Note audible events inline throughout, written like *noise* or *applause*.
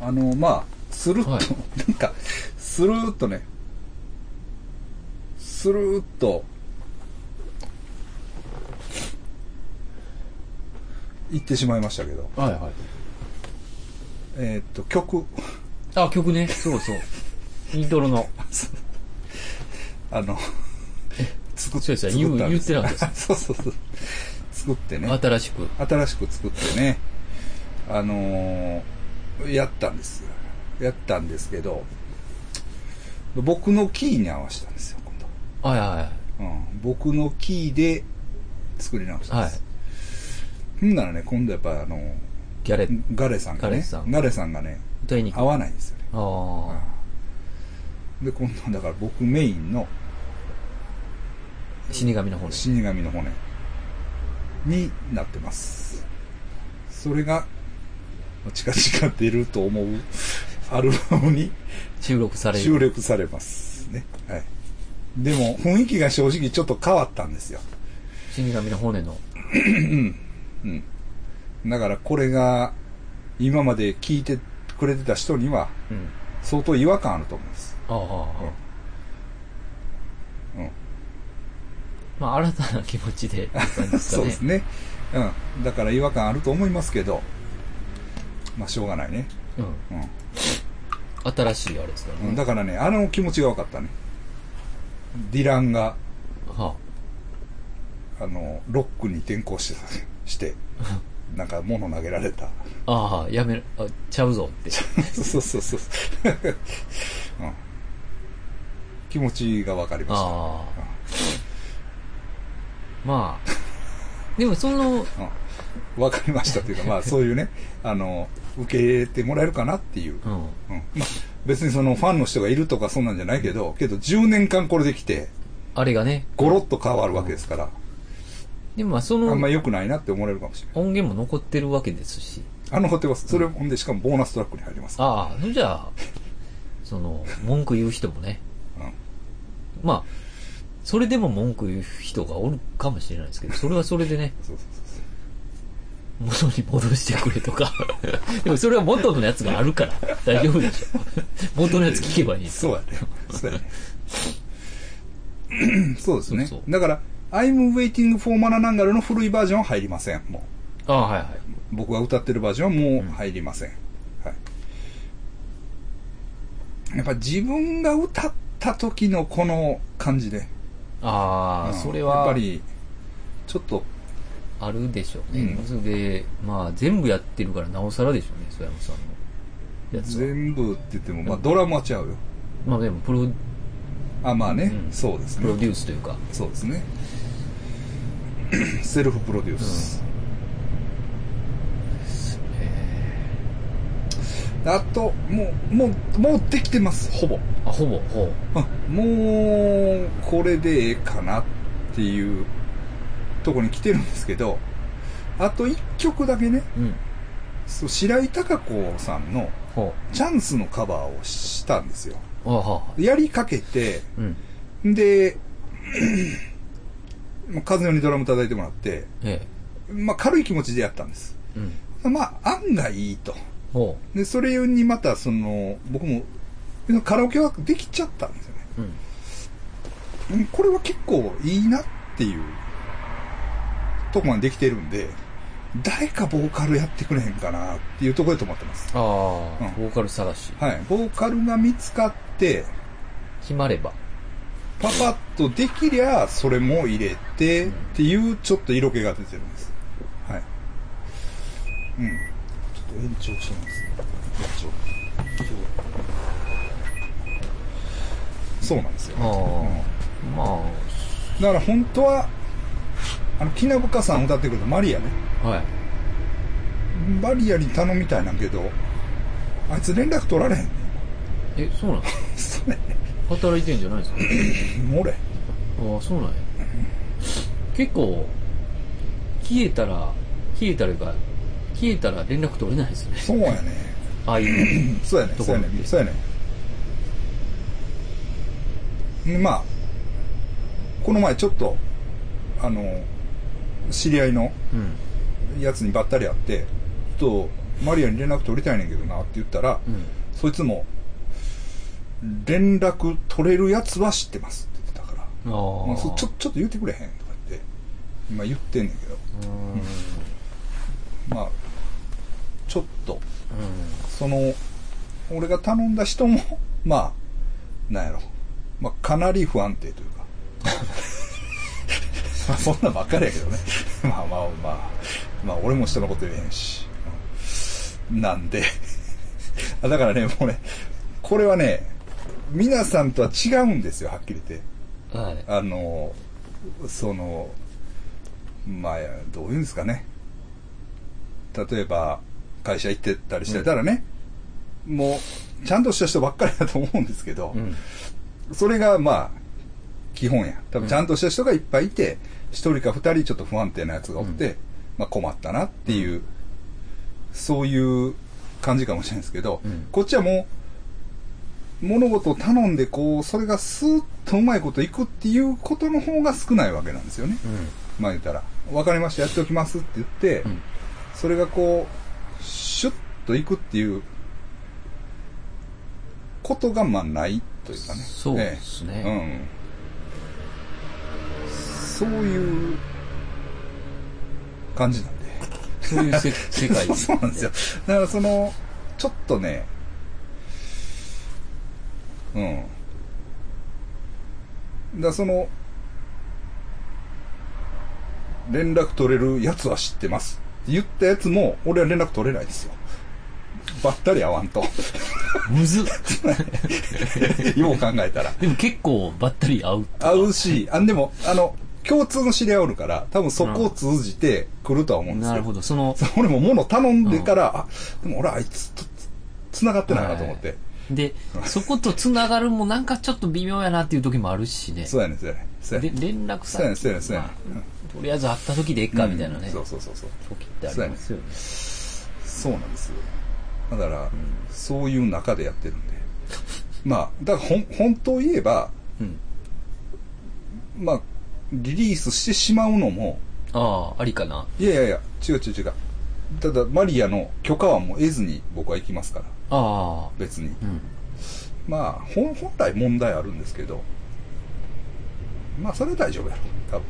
あの、まあ、スルッと、はい *laughs* なんか、スルーっとね、スルーっと、行ってしまいましたけど、はいはい。えーっと、曲、あ、曲ね。そうそう。イントロの。あの、作っそう言言ってなかったで *laughs* そうそうそう。作ってね。新しく。新しく作ってね、あのーやったんです。やったんですけど、僕のキーに合わせたんですよ、今はいはい度。うん、僕のキーで作り直したんはい。です。ほんならね、今度やっぱあの、ギャレッガレさんがね、ガレさんガレさんがね、歌いに。合わないんですよね。あで、今度だから僕メインのあ。死神の方ね。死神の骨になってます。それが、近々出ると思う *laughs* アルバムに収録される。収録されますね。はい。でも、雰囲気が正直ちょっと変わったんですよ。死神の骨の。うん。だからこれが、今まで聞いてくれてた人には、うん。相当違和感あると思うんです。ああうん。まあ、新たな気持ちでね。*laughs* そうですね。うん。だから違和感あると思いますけど、まあ、しょうがないね。うん。うん。新しいあれですからね。うんだからね、あの気持ちが分かったね。ディランが、はあの、ロックに転向してた、して、*laughs* なんか物投げられた。あ。ああ、やめる、あ、ちゃうぞって。*laughs* そうそうそう。*laughs* うん、気持ちが分かりました。ああ。まあ。でもその、うん分かりましたというか、まあそういうね、あの、受け入れてもらえるかなっていう。うん。うんまあ、別にそのファンの人がいるとかそんなんじゃないけど、けど10年間これできて、あれがね。ゴロッと変わるわけですから、でもまあそのあんま良くないなって思われるかもしれない。音源も残ってるわけですし。あのホテルは、それほんでしかもボーナストラックに入りますかああ、じゃあ、その、文句言う人もね。ら。うんまあ、それでも文句言う人がおるかもしれないですけど、それはそれでね、そうそうそう元に戻してくれとか。*laughs* でもそれは元のやつがあるから大丈夫でしょ。*laughs* 元のやつ聞けばいいそうやね。そうやね。そうですね。そうそうだから、I'm waiting for Mana Nangaru の古いバージョンは入りません。もう。ああ、はいはい。僕が歌ってるバージョンはもう入りません。はい。やっぱ自分が歌った時のこの感じで。ああ、うんそれは、やっぱり、ちょっと、あるでしょうね。うんそれで、まあ、全部やってるからなおさらでしょうね、曽山さんのやつは。全部って言っても、まあドラマはちゃうよ。まあでも、プロ、あ、まあね、うんそうですプロデね。ュースというか。そうですね。*clears throat* セルフプロデュース。あと、もう、もう、もうできてます、ほぼ。あ、ほぼ、ほあもう、これでええかなっていうとこに来てるんですけど、あと一曲だけね、う。うん。そう白井貴子さんのほチャンスのカバーをしたんですよ。やりかけて、うん。で、*clears throat* まあ風のようにドラム叩いてもらって、えまあ軽い気持ちでやったんです。え。うん。まあ案外いいと。ほで、それにまたその、僕もカラオケはできちゃったんですよね。うんこれは結構いいなっていうとこまでできてるんで、誰かボーカルやってくれへんかなっていうところで止まってます。ああ、うんボーカル探し。はい。ボーカルが見つかって、決まれば。パパッとできりゃ、それも入れて、っていうちょっと色気が出てるんです。はい。うん。ちょっと延長しますね。延長。そうなんですよ。あうんあ、まだから本当は、あの、きなぶかさん歌ってくれたマリアね。あ、はい。マリアに頼みたいなんけど、あいつ連絡取られへん。え、そうなん？ですかそうやね働いてんじゃないですか？*laughs* ん。俺。ああ、そうなんや。結構、消えたら、消えたらか、消えたら連絡取れないですね。そうやね。ああいう。*clears throat* そうやね。そうやね。そうやね。でまあ、この前ちょっと、あの、知り合いのうん。やつにばったり会って、ちょっとマリアに連絡取りたいねんけどなって言ったら、うん。そいつも、連絡取れるやつは知ってますって言ってたから、ああ。まあ、そちょちょっと言ってくれへんとか言って、今言ってんねんけど、うん。まあ、ちょっと、うん。その、俺が頼んだ人も、まあ、なんやろ、まあ、かなり不安定というか、*laughs* まあ、そんなんばっかりやけどね。*laughs* まあまあまあ、まあ、俺も人のこと言えへんし。うんなんで、*laughs* あだからね、もうね、これはね、皆さんとは違うんですよ、はっきり言って。はい。あの、その、まあ、どういうんですかね。例えば、会社行ってたりしてたらね、もう、ちゃんとした人ばっかりだと思うんですけど、うん。それがまあ、基本や。多分ちゃんとした人がいっぱいいて、一、人か二人ちょっと不安定なやつがおって、うんまあ困ったなっていう、そういう感じかもしれないですけど、うんこっちはもう、物事を頼んでこう、それがスーッとうまいこといくっていうことの方が少ないわけなんですよね。うん。まあ言ったら、わかりました、やっておきますって言って、うん。それがこう、シュッといくっていうことがまあないというかね。そうですねええうん。そういう感じなんで。そういうせ世界で *laughs* そうなんですよ。だからその、ちょっとね、うん。だその、連絡取れるやつは知ってます。って言ったやつも、俺は連絡取れないですよ。ばったり会わんと。むずっ。*laughs* よう考えたら。でも結構ばったり会う。会うし、あ、でも、あの、共通の知り合いおるから、多分そこを通じて来るとは思うんですよ。なるほど。その、*laughs* 俺も物頼んでから、あ、でも俺あいつとつ繋がってないなと思って。で、そこと繋がるもなんかちょっと微妙やなっていう時もあるしね。そうやねんそうやねんそうやねでん連絡そうやねん先そうやねんそうやねんまあとりあえず会った時でええか、みたいなね。うんそうそうそうそう。時ってありますよね。そうなんですよ。だから、そういう中でやってるんで。まあ、だからほん、本当を言えば、うん。まあ、リリースしてしまうのも、ああ、ありかな。いやいやいや、違う違う違う。ただ、マリアの許可はもう得ずに僕は行きますから、ああ。別に。うん。まあ、本本来問題あるんですけど、まあ、それは大丈夫やろ、多分。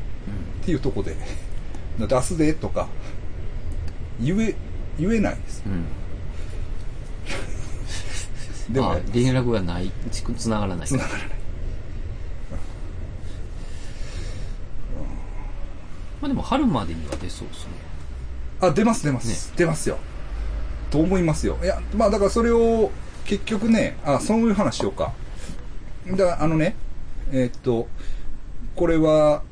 っていうとこで、*laughs* 出すでとか、言え、言えないんです。うん。でも連絡がない、つ繋がらない。繋がらない。まあでも春までには出そうですね。あ、出ます出ます。出ますよ。と思いますよ。いや、まあだからそれを、結局ね、あ、そういう話しようか。だからあのね、えーっと、これは、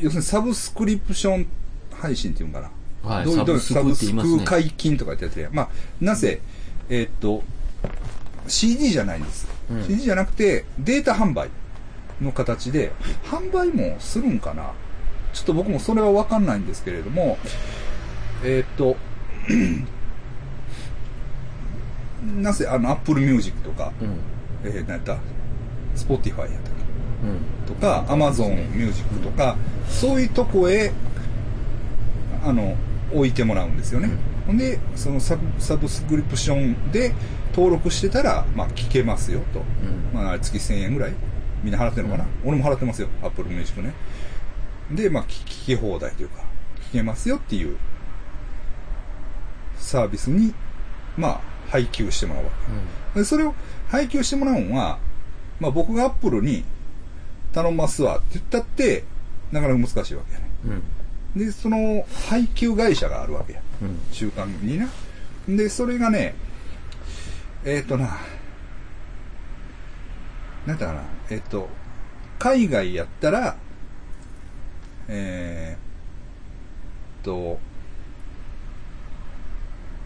要するにサブスクリプション配信っていうのかな。はいどういうサブスク解禁とかってやつや。まあ、なぜ、えーっと、CD じゃないんです。うん CD じゃなくて、データ販売の形で、販売もするんかなちょっと僕もそれはわかんないんですけれども、えーっと、*clears throat* なぜ、あの、Apple Music とか、うん。えー、なんやった ?Spotify やったかうん。とか、Amazon Music とか、そういうとこへ、あの、置いてもらうんですよね。ほんで、そのサブサブスクリプションで登録してたら、まあ、聞けますよと。うん。まあ、月1000円ぐらい？みんな払ってるのかな、俺も払ってますよ。Apple Music ね。で、まあ、聞聞き放題というか、聞けますよっていうサービスに、まあ、配給してもらうわけ。でそれを配給してもらうのは、まあ僕がアップルに頼ますわって言ったって、なかなか難しいわけやね。うん。で、その配給会社があるわけや。うん。中間にな。で、それがね、えっ、とな、なんだかな、えっ、と、海外やったら、えーっと、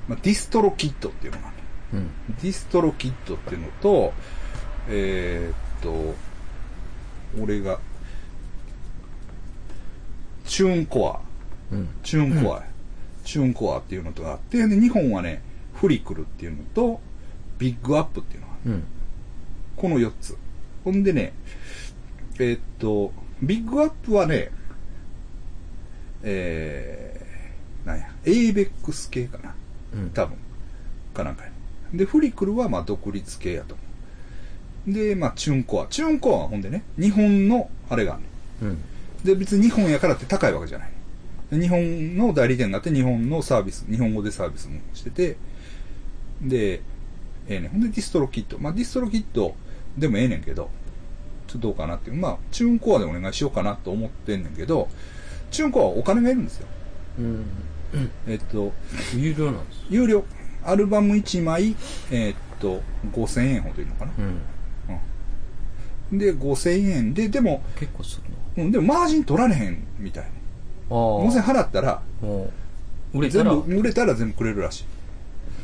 まあ、ディストロキットっていうのがあるねうん。ディストロキットっていうのと、えーっと、俺が、チューンコア、うん。チューンコア、チューンコアっていうのとがあって、で、日本はね、フリクルっていうのと、ビッグアップっていうのがある。うん。この4つ。ほんでね、えーっと、ビッグアップはね、えー、なんや、ABEX 系かな。うん多分。かなんかやで、フリクルはまあ独立系やと思う。で、まあチュンコア。チュンコアはほんでね、日本のあれがあるのうん。で、別に日本やからって高いわけじゃない。で日本の代理店になって日本のサービス、日本語でサービスもしてて、で、ええねん。ほんでディストロキット。まあディストロキットでもええねんけど、ちょっとどうかなっていう。まあ、チューンコアでお願いしようかなと思ってんねんけど、チューンコアはお金がいるんですよ。うん。えっと、有料なんです。有料。アルバム1枚、えっと、5000円ほどいいのかな。うん。で、5000円で、でも、結構するうんでもマージン取られへんみたいな。な。ああ。5000円払ったら、もう、売れたら。全部、売れたら全部くれるらし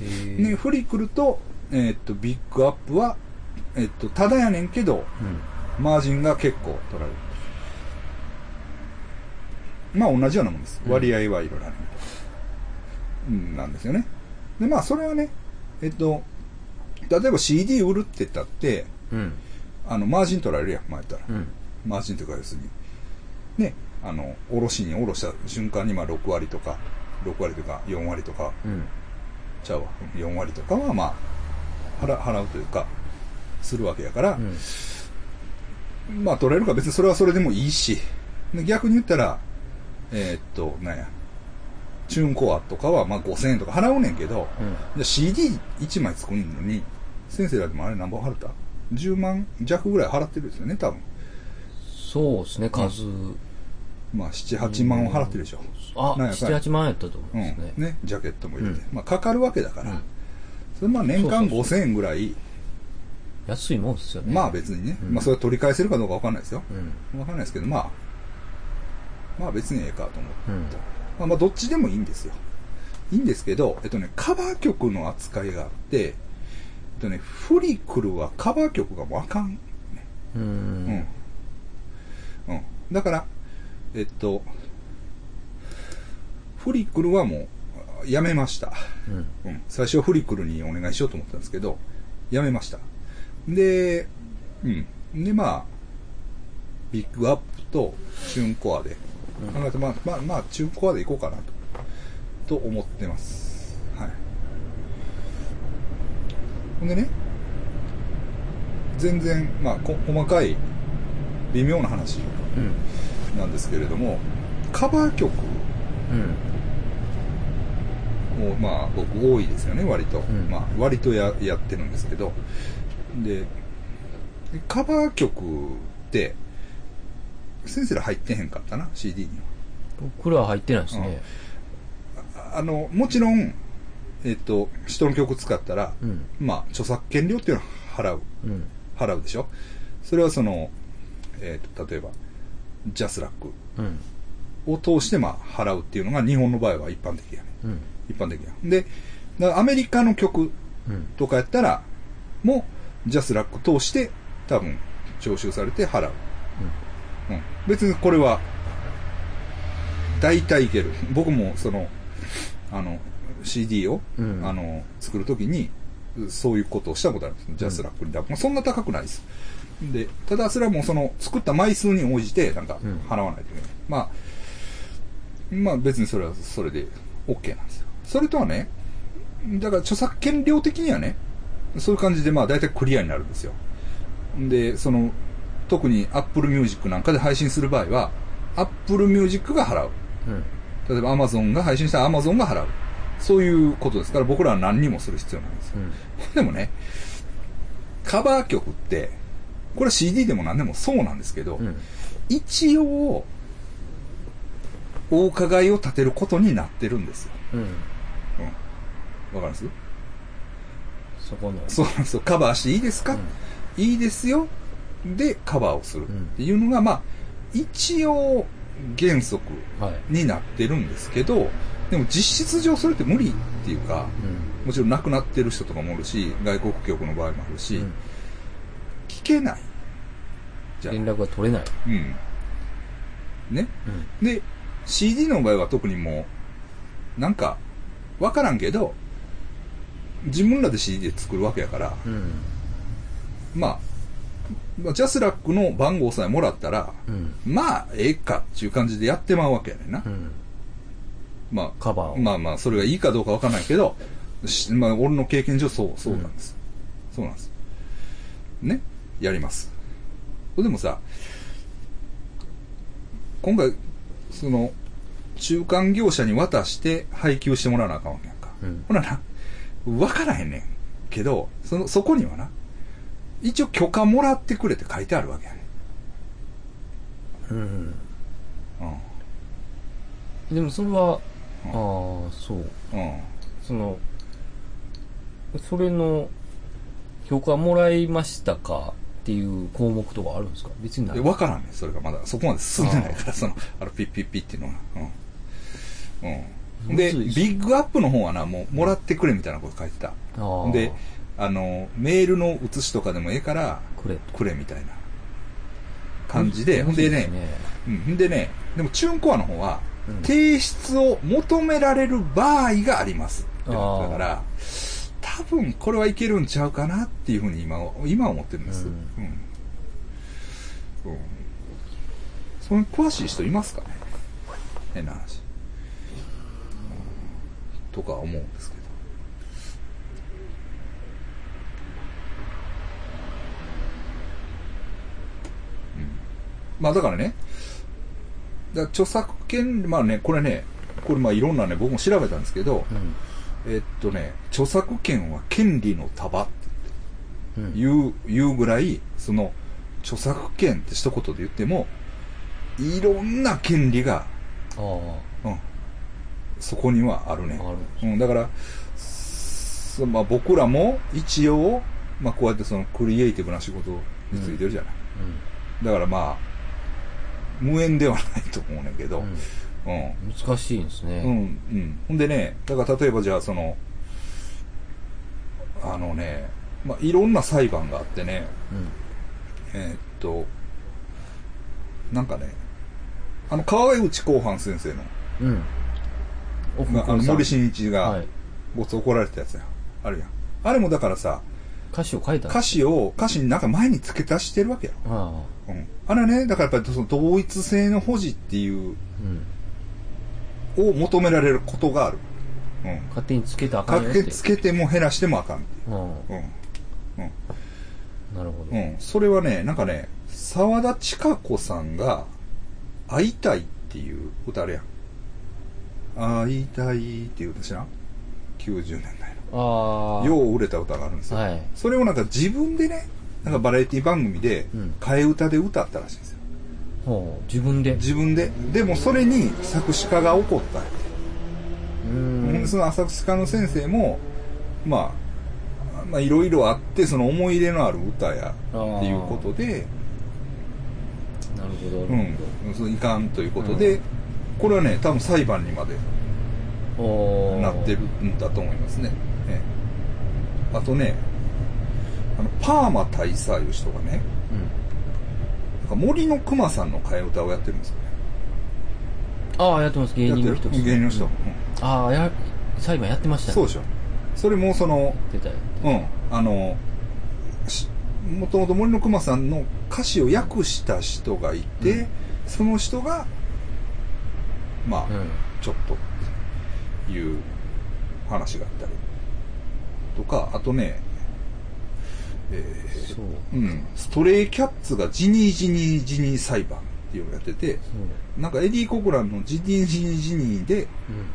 へい。えね、フリ来ると、えーっと、ビッグアップは、えーっと、ただやねんけど、うん。マージンが結構取られる。まあ同じようなもんです。うん割合はいろいろある。うん、なんですよね。で、まあそれはね、えっと、例えば CD 売るって言ったって、うん。あの、マージン取られるやん、前言ったら。うん。マージンというか要するに。ね、あの、おろしにおろした瞬間にまあ6割とか、6割とか4割とか、うん。ちゃうわ、4割とかはまあ、払払うというか、するわけやから、うん。まあ取れるから別にそれはそれでもいいし、で逆に言ったら、えーっと、なんや、チューンコアとかはまあ5000円とか払うねんけど、うん。じゃあ CD1 枚作るのに、先生らでもあれ何本払った ?10 万弱ぐらい払ってるんですよね、多分。そうですね、数。まあ7、8万を払ってるでしょ。あ、なんや7、8万円やったと思うんいますね。ね、ジャケットも入れて。うんまあかかるわけだから、うんそれまあ年間そうそう5000円ぐらい、安いもんですよね。まあ別にね、うんまあそれ取り返せるかどうかわかんないですよ。うん。わかんないですけど、まあ、まあ別にええかと思って。うん。まあまあどっちでもいいんですよ。いいんですけど、えっとね、カバー曲の扱いがあって、えっとね、フリクルはカバー曲がもうあかん。ううん。ん。うん。だから、えっと、フリクルはもう、やめました。うん。うん。最初はフリクルにお願いしようと思ったんですけど、やめました。で、うん。で、まあ、ビッグアップとチューンコアで、うん考えて、まあ、まあ、まあ、チューンコアでいこうかなと、と思ってます。はい。ほんでね、全然、まあ、こ細かい、微妙な話うん。なんですけれども、カバー曲うん。もまあ僕多いですよね割と、んまあ割とややってるんですけどでカバー曲って先生ら入ってへんかったな CD に僕らは入ってないですね。はあのもちろんえっと人の曲使ったら、うん。まあ著作権料っていうのは払ううん。払うでしょ？それはそのえっと例えば JASRAC うん。を通してまあ払うっていうのが日本の場合は一般的やねうん。一般的やでアメリカの曲うん。とかやったら、もう、 JASRAC 通して、多分、徴収されて払う。うん。別にこれは、大体いける。僕も、その、あの、CD を、うんあの、作るときに、そういうことをしたことあるんです。ジャスラックに。まあ、そんな高くないです。で、ただそれはもうその、作った枚数に応じて、なんかうん、払わないといけない。まあ、まあ別にそれは、それで OK なんですよ。それとはね、だから著作権料的にはね、そういう感じでまあ大体クリアになるんですよ。で、その、特に Apple Music なんかで配信する場合は、Apple Music が払う。うん。例えば Amazon が配信したら Amazon が払う。そういうことですから僕らは何にもする必要ないんですよ。うん。でもね、カバー曲って、これは CD でも何でもそうなんですけど、うん。一応、お伺いを立てることになってるんですよ。うん。うん。わかります？そこの。そうなんですよ。カバーしていいですか、いいですよ。で、カバーをするっていうのが、まあ、一応、原則はい。になってるんですけど、でも実質上それって無理っていうか、うん。もちろん亡くなってる人とかもおるし、外国局の場合もあるし、うん聞けない。じゃあ、連絡が取れない。うん。ね。うん。で、CD の場合は特にもう、なんか、わからんけど、自分らで CD で作るわけやから、うん。まあ、まあジャスラックの番号さえもらったら、うん。まあ、ええかっていう感じでやってまうわけやねんな。うん。まあ、カバーを。まあまあ、それがいいかどうかわかんないけど、しまあ、俺の経験上そう、そうなんです。そうなんです。ねやります。でもさ、今回、その、中間業者に渡して配給してもらわなあかんわけやんか。うんほらな、わからへんねん。けど、その、そこにはな、一応許可もらってくれって書いてあるわけやねうん。ん。うん。でもそれは、うんああ、そう。うん。その、それの、評価もらいましたかっていう項目とかあるんですか？別にない。で、わからんねん、それがまだ。そこまで進んでないから、その、あの、ピッピッピッっていうのが。うん。うん。で、ビッグアップの方はな、もう、もらってくれみたいなこと書いてた。ああで、あの、メールの写しとかでもええから、くれ。くれみたいな感じで、ほんでね、うん、でね、でも、チュンコアの方は、うん提出を求められる場合がありますってなってたからあ、多分これはいけるんちゃうかなっていうふうに今、今は思ってるんです。ううんん。うん。その詳しい人いますかね？変な話。うんとか思うんですけど。うん。まあだからね、だ著作権、まあね、これね、これまあいろんなね、僕も調べたんですけど、うん。えっとね、著作権は権利の束ってうん。言う、言うぐらい、その、著作権って一言で言っても、いろんな権利が、あうん、そこにはあるね。うん、だから、そまあ、僕らも一応、まあ、こうやってそのクリエイティブな仕事についてるじゃない。だからまあ、無縁ではないと思うねんけど、うん。うん。うん。難しいんですね。うん、うん。ほんでね、だから例えばじゃあその、あのね、まあ、いろんな裁判があってね、えーっと、なんかね、あの、川内公判先生の、うん。あ、あの森進一がはい、ごつ怒られたやつや。あるやん。あれもだからさ、歌詞を書いたん歌詞を、歌詞になんか前に付け足してるわけやろ。ああ。うん。あれはね、だからやっぱりその同一性の保持っていう、うん。を求められることがある。うん。勝手につけたらあかんよって。かけつけても減らしてもあかん。うん。うん。うん。なるほど。うん。それはね、なんかね、沢田千佳子さんが、会いたいっていう歌あるやん。会いたいっていう歌知らん ?90 年代の。ああ。よう売れた歌があるんですよ。はい。それをなんか自分でね、なんかバラエティ番組でうん、替え歌で歌ったらしいんですよ。ほう。自分で。自分で。でもそれに作詞家が怒ったんやうでん。その作詞家の先生も、まあ、まあいろいろあって、その思い入れのある歌やっていうことで、なるほど。うん、そのいかんということで、これはね、多分裁判にまでなってるんだと思いますね。ええあとね、あの、パーマ大佐いう人がね、うん。なんか森の熊さんの替え歌をやってるんですよね。ああ、やってます。芸人の人芸人の人。うんうんああ、や、裁判やってましたね。そうでしょ。それもその。うん、あの、しもともと森の熊さんの歌詞を訳した人がいて、うんその人が、まあ、うん。ちょっとっていう話があったりとか、あとね、えーそう。うん、ストレイキャッツがジニージニージニー裁判っていうのをやってて。なんかエディ・コクランのジニージニージニーで、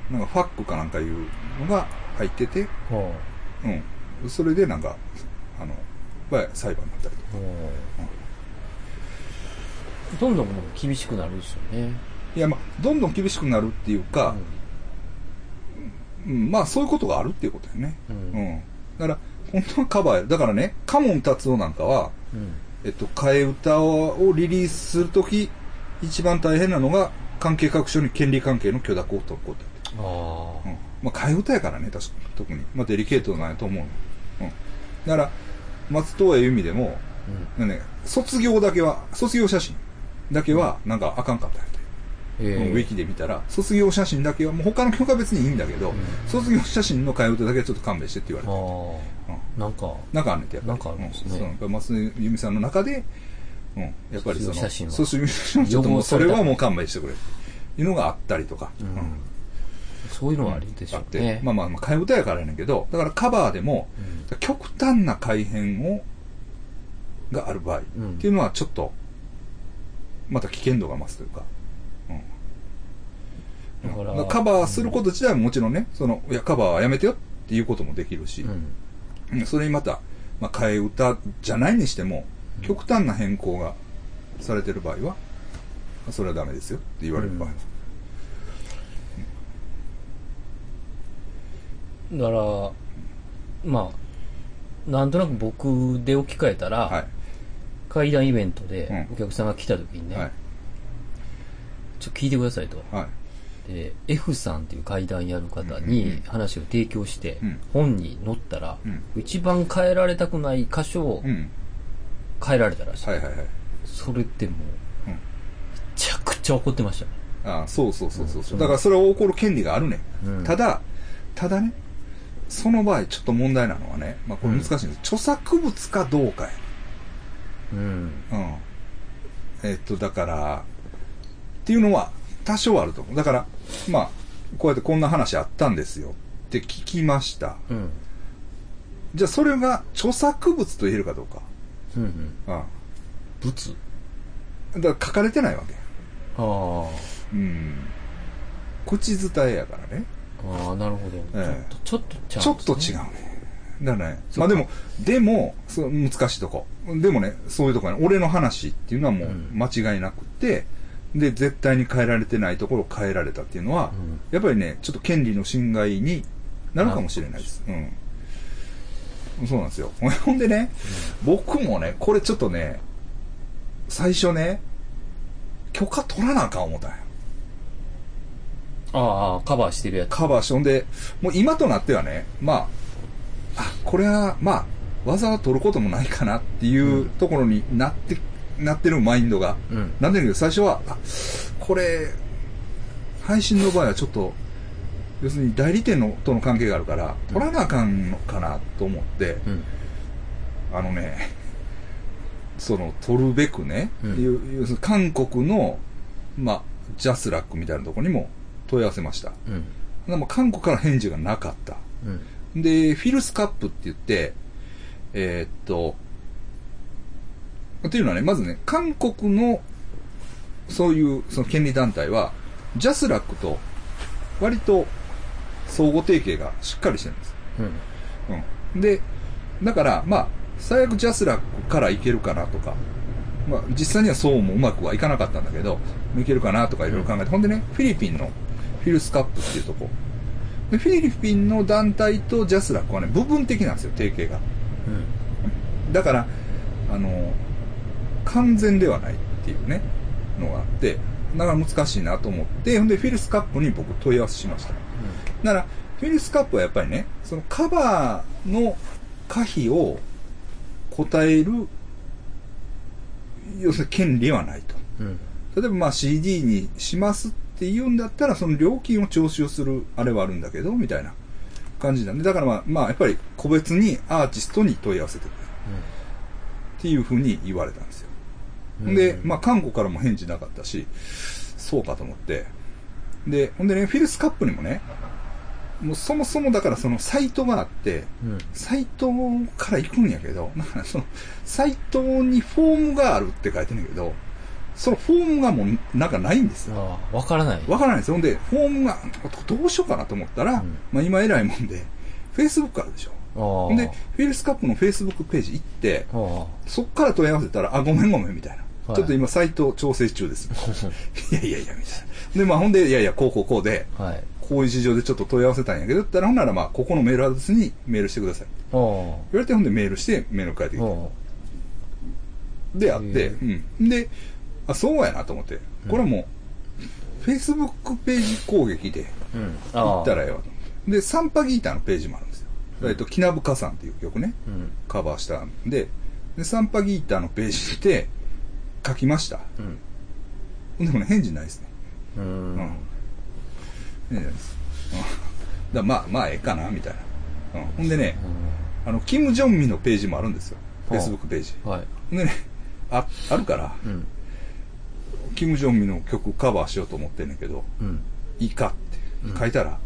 うん。なんかファックかなんかいうのが入ってて、ほうん。それでなんか、あの、まあ裁判になったりとか。う。ほう。どんどん厳しくなるですよね。いや、まあ、どんどん厳しくなるっていうか、うん、まあそういうことがあるっていうことだよね。う。うんん。だから、本当はカバーやだからね、カモン達夫なんかは、うん。えっと、替え歌をリリースするとき、一番大変なのが、関係各所に権利関係の許諾を取ること。ああ。うん。まあ、替え歌やからね、確か特に。まあ、デリケートなんやと思うの。うん。だから、松任谷由実でも、うん。ね、卒業だけは、卒業写真だけは、なんかあかんかったんやて。えうんウィキで見たら、卒業写真だけは、もう他の曲は別にいいんだけど、うん卒業写真の替え歌だけはちょっと勘弁してって言われて。ああ。なんか、なんかあんねんて、やっぱり。なんかあるんですねうんそう由美さんの中で、うん、やっぱりその、卒業写真は卒業写真はちょっともうそれはもう勘弁してくれ。いうのがあったりとか。うんそういうのはあるでしょあって、うね。まあまあまあ、替え歌やからやねんけど、だからカバーでも、極端な改変を、がある場合、うんっていうのはちょっと、また危険度が増すというからカバーすること自体ももちろんね、その、いや、カバーはやめてよっていうこともできるし、うん。うんそれにまた、まあ、替え歌じゃないにしても、極端な変更がされてる場合は、それはダメですよって言われる場合は。だから、まあ、なんとなく僕で置き換えたら、はい。会談イベントでうんお客さんが来た時にね、はい。ちょっと聞いてくださいと。はい。で、F さんっていう会談やる方に話を提供してうん、本に載ったら、うん一番変えられたくない箇所をうん。変えられたらしい。はいはいはい。それってもう、うんめちゃくちゃ怒ってましたね。ああそうそうそうそうそう。うんだからそれを起こる権利があるね、うんただ、ただね、その場合ちょっと問題なのはね、まあこれ難しいんです。著作物かどうかや。うん。うん。えっと、だから、っていうのは多少あると思う。だから、まあ、こうやってこんな話あったんですよって聞きました。うん。じゃあそれが著作物と言えるかどうか。うん。うん。うん。物？だから書かれてないわけ。あうん。口伝えやからね。あ。ああ、なるほど。ええちょっと、ちょちょっっとと違うね。だね。まあでも、でも、そう難しいとこ。でもね、そういうとこね、俺の話っていうのはもううん間違いなくて、で、絶対に変えられてないところを変えられたっていうのは、うんやっぱりね、ちょっと権利の侵害になるかもしれないです。うん。そうなんですよ。*laughs* ほんでね、僕もね、これちょっとね、最初ね、許可取らなあかん思ったんや。ああ、カバーしてるやつ。カバーして、ほんで、もう今となってはね、まあ、あ、これは、まあ、わざわざ取ることもないかなっていうところになって、なってるマインドが。うん。なんでるけど、最初は、あ、これ、配信の場合はちょっと、要するに代理店のとの関係があるから、取らなあかんのかなと思って、うん。あのね、その、取るべくね、うん要するに韓国の、まあ、 JASRAC みたいなところにも問い合わせました。うん。でも韓国から返事がなかった。うん。で、 FILSCAP って言って、えーっと、っていうのはね、まずね、韓国の、そういう、その権利団体は、 JASRAC と、割と、相互提携がしっかりしてるんです。うん。うん。で、だから、まあ、最悪 JASRAC からいけるかなとか、まあ、実際にはそうもうまくはいかなかったんだけど、いけるかなとかいろいろ考えて、ほんでね、フィリピンの FILSCAP っていうとこ。でフィリピンの団体と JASRAC はね、部分的なんですよ、提携が。うん。だから、あの、完全ではないっていうね、のがあって、だから難しいなと思って、ほんで、 FILSCAP に僕問い合わせしました。だから、フィルスカップはやっぱりね、そのカバーの可否を答える、要するに権利はないと。うん。例えばまあ CD にしますって言うんだったら、その料金を徴収するあれはあるんだけど、みたいな感じなんで、だからまあ、まあやっぱり個別にアーティストに問い合わせてくれっていうふうに言われたんでまあ韓国からも返事なかったし、そうかと思って。で、ほんでね、フィルスカップにもね、もうそもそもだからそのサイトがあって、うん。サイトから行くんやけど、なんかその、サイトにフォームがあるって書いてんだけど、そのフォームがもうなんかないんですよ。わからない。わからないですよ。ほんで、フォームが、どうしようかなと思ったら、うんまあ今偉いもんで、Facebook あるでしょ。ほんで、フィルスカップの Facebook ページ行って、あそっから問い合わせたら、あ、ごめんごめんみたいな。はいちょっと今サイト調整中です。あ。*laughs* いやいやいや、みたいな。で、まあほんで、いやいや、こうこうこうで、はい。こういう事情でちょっと問い合わせたんやけど、ったら、ほんならまあ、ここのメールアドレスにメールしてください。言われて、ほんでメールして、メール返ってきて。あで、あってへ、うん。で、あ、そうやなと思って。これはもう、Facebook ページ攻撃で。行ったらええわと思って。で、サンパギーターのページもあるんですよ。えっと、キナブカさんっていう曲ね、うん。カバーしたんで、で、サンパギーターのページで書きました。うん。でもね、返事ないですね。ううん。ん。返事ないです。うん。だまあ、まあ、ええかな、みたいな。うん。ほんでね、あの、キム・ジョンミのページもあるんですよ。はあ Facebook ページ。はい。ほんでね、あ、あるから、うん。キム・ジョンミの曲カバーしようと思ってんねんけど、うん。いいかって書いたら、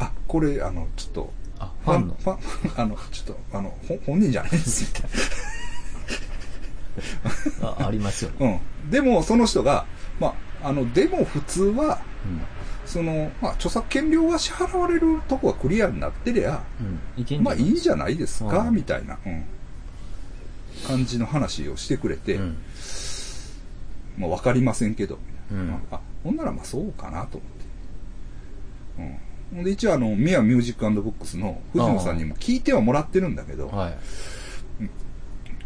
あ、これ、あの、ちょっと、あ、ファンの？ファン、あの、ちょっと、あの、ほ本人じゃないです、みたいあありますよね。な。うん。でも、その人が、まあ、あの、でも普通は、うん。その、まあ、著作権料が支払われるとこがクリアになってりゃ、うん。まあいいんじゃないですか、うんみたいな、うん、感じの話をしてくれて、うん。まあわかりませんけど、うんあ、ほんならまあそうかなと思って。うん。で一応あの、ミアミュージックブックスの藤野さんにも聞いてはもらってるんだけど、はい。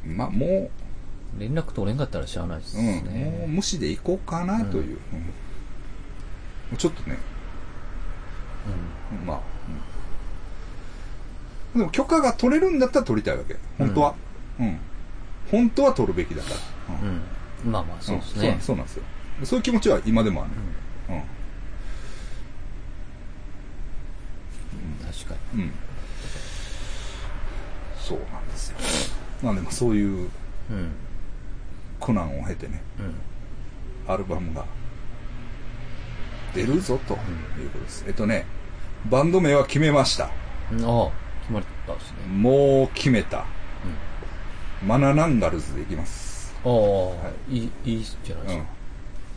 まあも連絡取れんかったらしゃあないですう、うん、もうね。無視でいこうかなという。うんちょっとね、まあ、うんでも許可が取れるんだったら取りたいわけ。本当は。うん。本当は取るべきだから。うんうん。うん。まあまあ、そうですんね。そうなんですよ。そういう気持ちは今でもある、うん。確かうん。うん。そうなんですよ。なんで、まあそういうに。うん。苦難を経てね、うん。アルバムが出るぞということです。えっとね、バンド名は決めました。うんああ、決まったですね。もう決めた。マナナンガルズでいきます。ああ、いい、いいじゃないですか。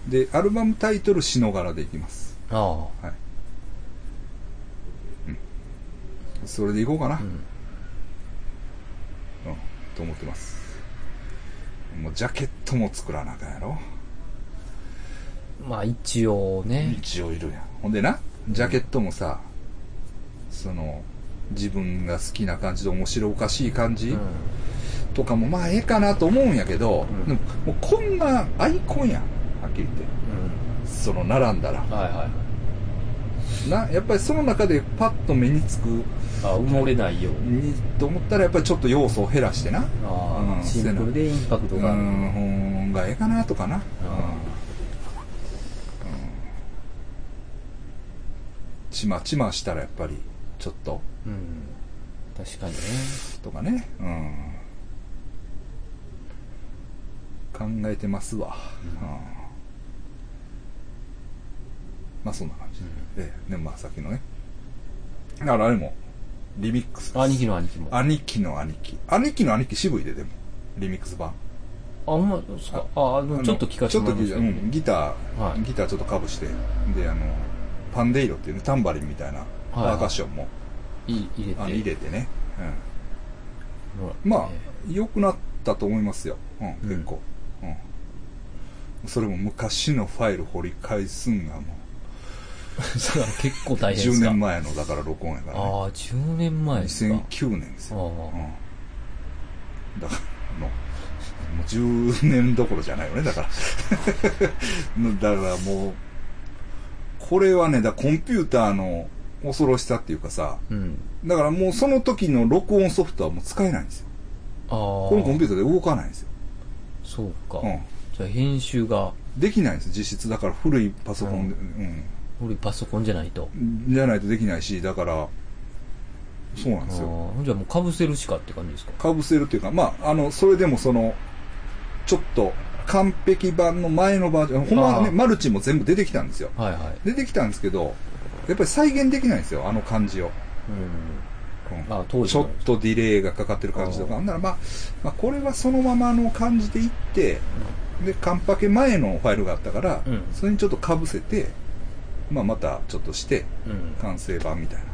うん。で、アルバムタイトル、しのがらでいきます。ああ。はい。うん。それでいこうかな。ううん。ん。と思ってます。もうジャケットも作らなあかんやろ。まあ一応ね。一応いるやん。ほんでな、ジャケットもさ、その、自分が好きな感じで面白おかしい感じ、うん。とかもまあええかなと思うんやけど、うんでももうこんなアイコンやん。はっきり言って。その並んだら。はいはい。な、やっぱりその中でパッと目につくあ、埋もれないように。にと思ったらやっぱりちょっと要素を減らしてな。ああ、うんシンプルでインパクトうがある。ん、ほんがええかなとかな。うんちまちましたらやっぱりちょっとうん。確かにね。とかね。うん。考えてますわ。うんまあそんな感じ。ええ、でまあさっきのね。だからあれも、リミックスです。兄貴の兄貴も。あ、兄貴の兄貴。兄貴の兄貴渋いで、でも。リミックス版。ほんまですか？あ、あの、ちょっと聞かせてもらちょっと聞いてうん、ギター、はいギターちょっとかぶして、で、あの、パンデイロっていうね、タンバリンみたいな、パーカッションも、い入れて。あの入れてね。うん。まあ、良くなったと思いますよ。うん、うん結構。うん。それも昔のファイル掘り返すんがもそれは結構大う、10変ですか。年前の、だから録音やからね。ああ、10年前ですか。2009年ですよ。あうん。だから、もう、もう10年どころじゃないよね、だから。*laughs* だからもう、これはね、だコンピューターの恐ろしさっていうかさ、うん。だからもうその時の録音ソフトはもう使えないんですよ。ああ。このコンピューターで動かないんですよ。そうか。うん。じゃあ編集ができないんです、実質。だから古いパソコンで、うん。古いパソコンじゃないと。じゃないとできないし、だから、そうなんですよ。ああじゃあもう被せるしかって感じですか？かぶせるっていうか、まあ、あの、それでもその、ちょっと、完璧版の前のバージョン、ほんまはね、マルチも全部出てきたんですよ。はいはい。出てきたんですけど、やっぱり再現できないんですよ、あの感じを。うん。うんあ当時のちょっとディレイがかかってる感じとか。ほんならまあ、まあ、これはそのままの感じでいって、で、カンパケ前のファイルがあったから、うんそれにちょっとかぶせて、まあ、またちょっとして、うん。完成版みたいな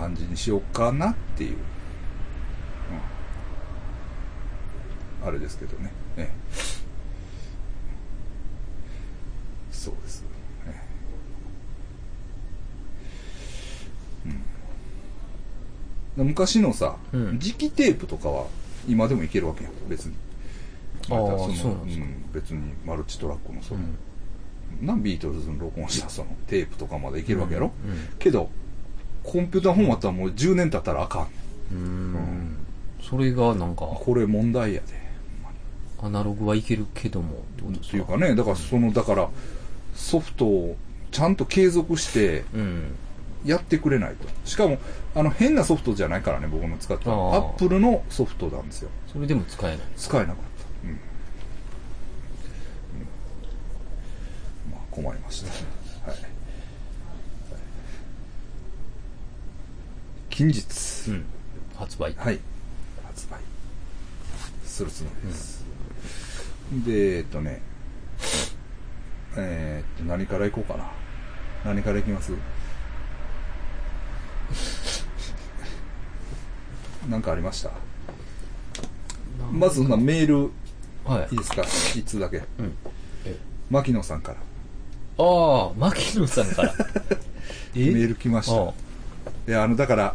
感じにしようかなっていう、うんあれですけどね。ええそうです。ええうん、昔のさ、うん磁気テープとかは今でもいけるわけやん、別に。あーまたのそうなんですかん別にマルチトラックのその、うん。なビートルズの録音したそのテープとかまでいけるわけやろ、うんうん。けどコンピューターフォーマットはもう10年経ったらあかん。うーん。それがなんか、これ問題やで。アナログはいけるけども、ってことですというかねだからそのだからソフトをちゃんと継続してうん。やってくれないと。しかもあの変なソフトじゃないからね僕の使ったアップルのソフトなんですよ。それでも使えない。使えなかった、うんうんまあ困りました、はい、近日、うん。発売。はい。発売するつもりです。で、えっとね、えーっと、何からいこうかな。何からいきます？*laughs* なんかありました？まず、なメール、はいいい。ですか？一通だけ。うん。え牧野さんから。ああ、牧野さんから。え *laughs* メール来ました。あいや、あの、だから、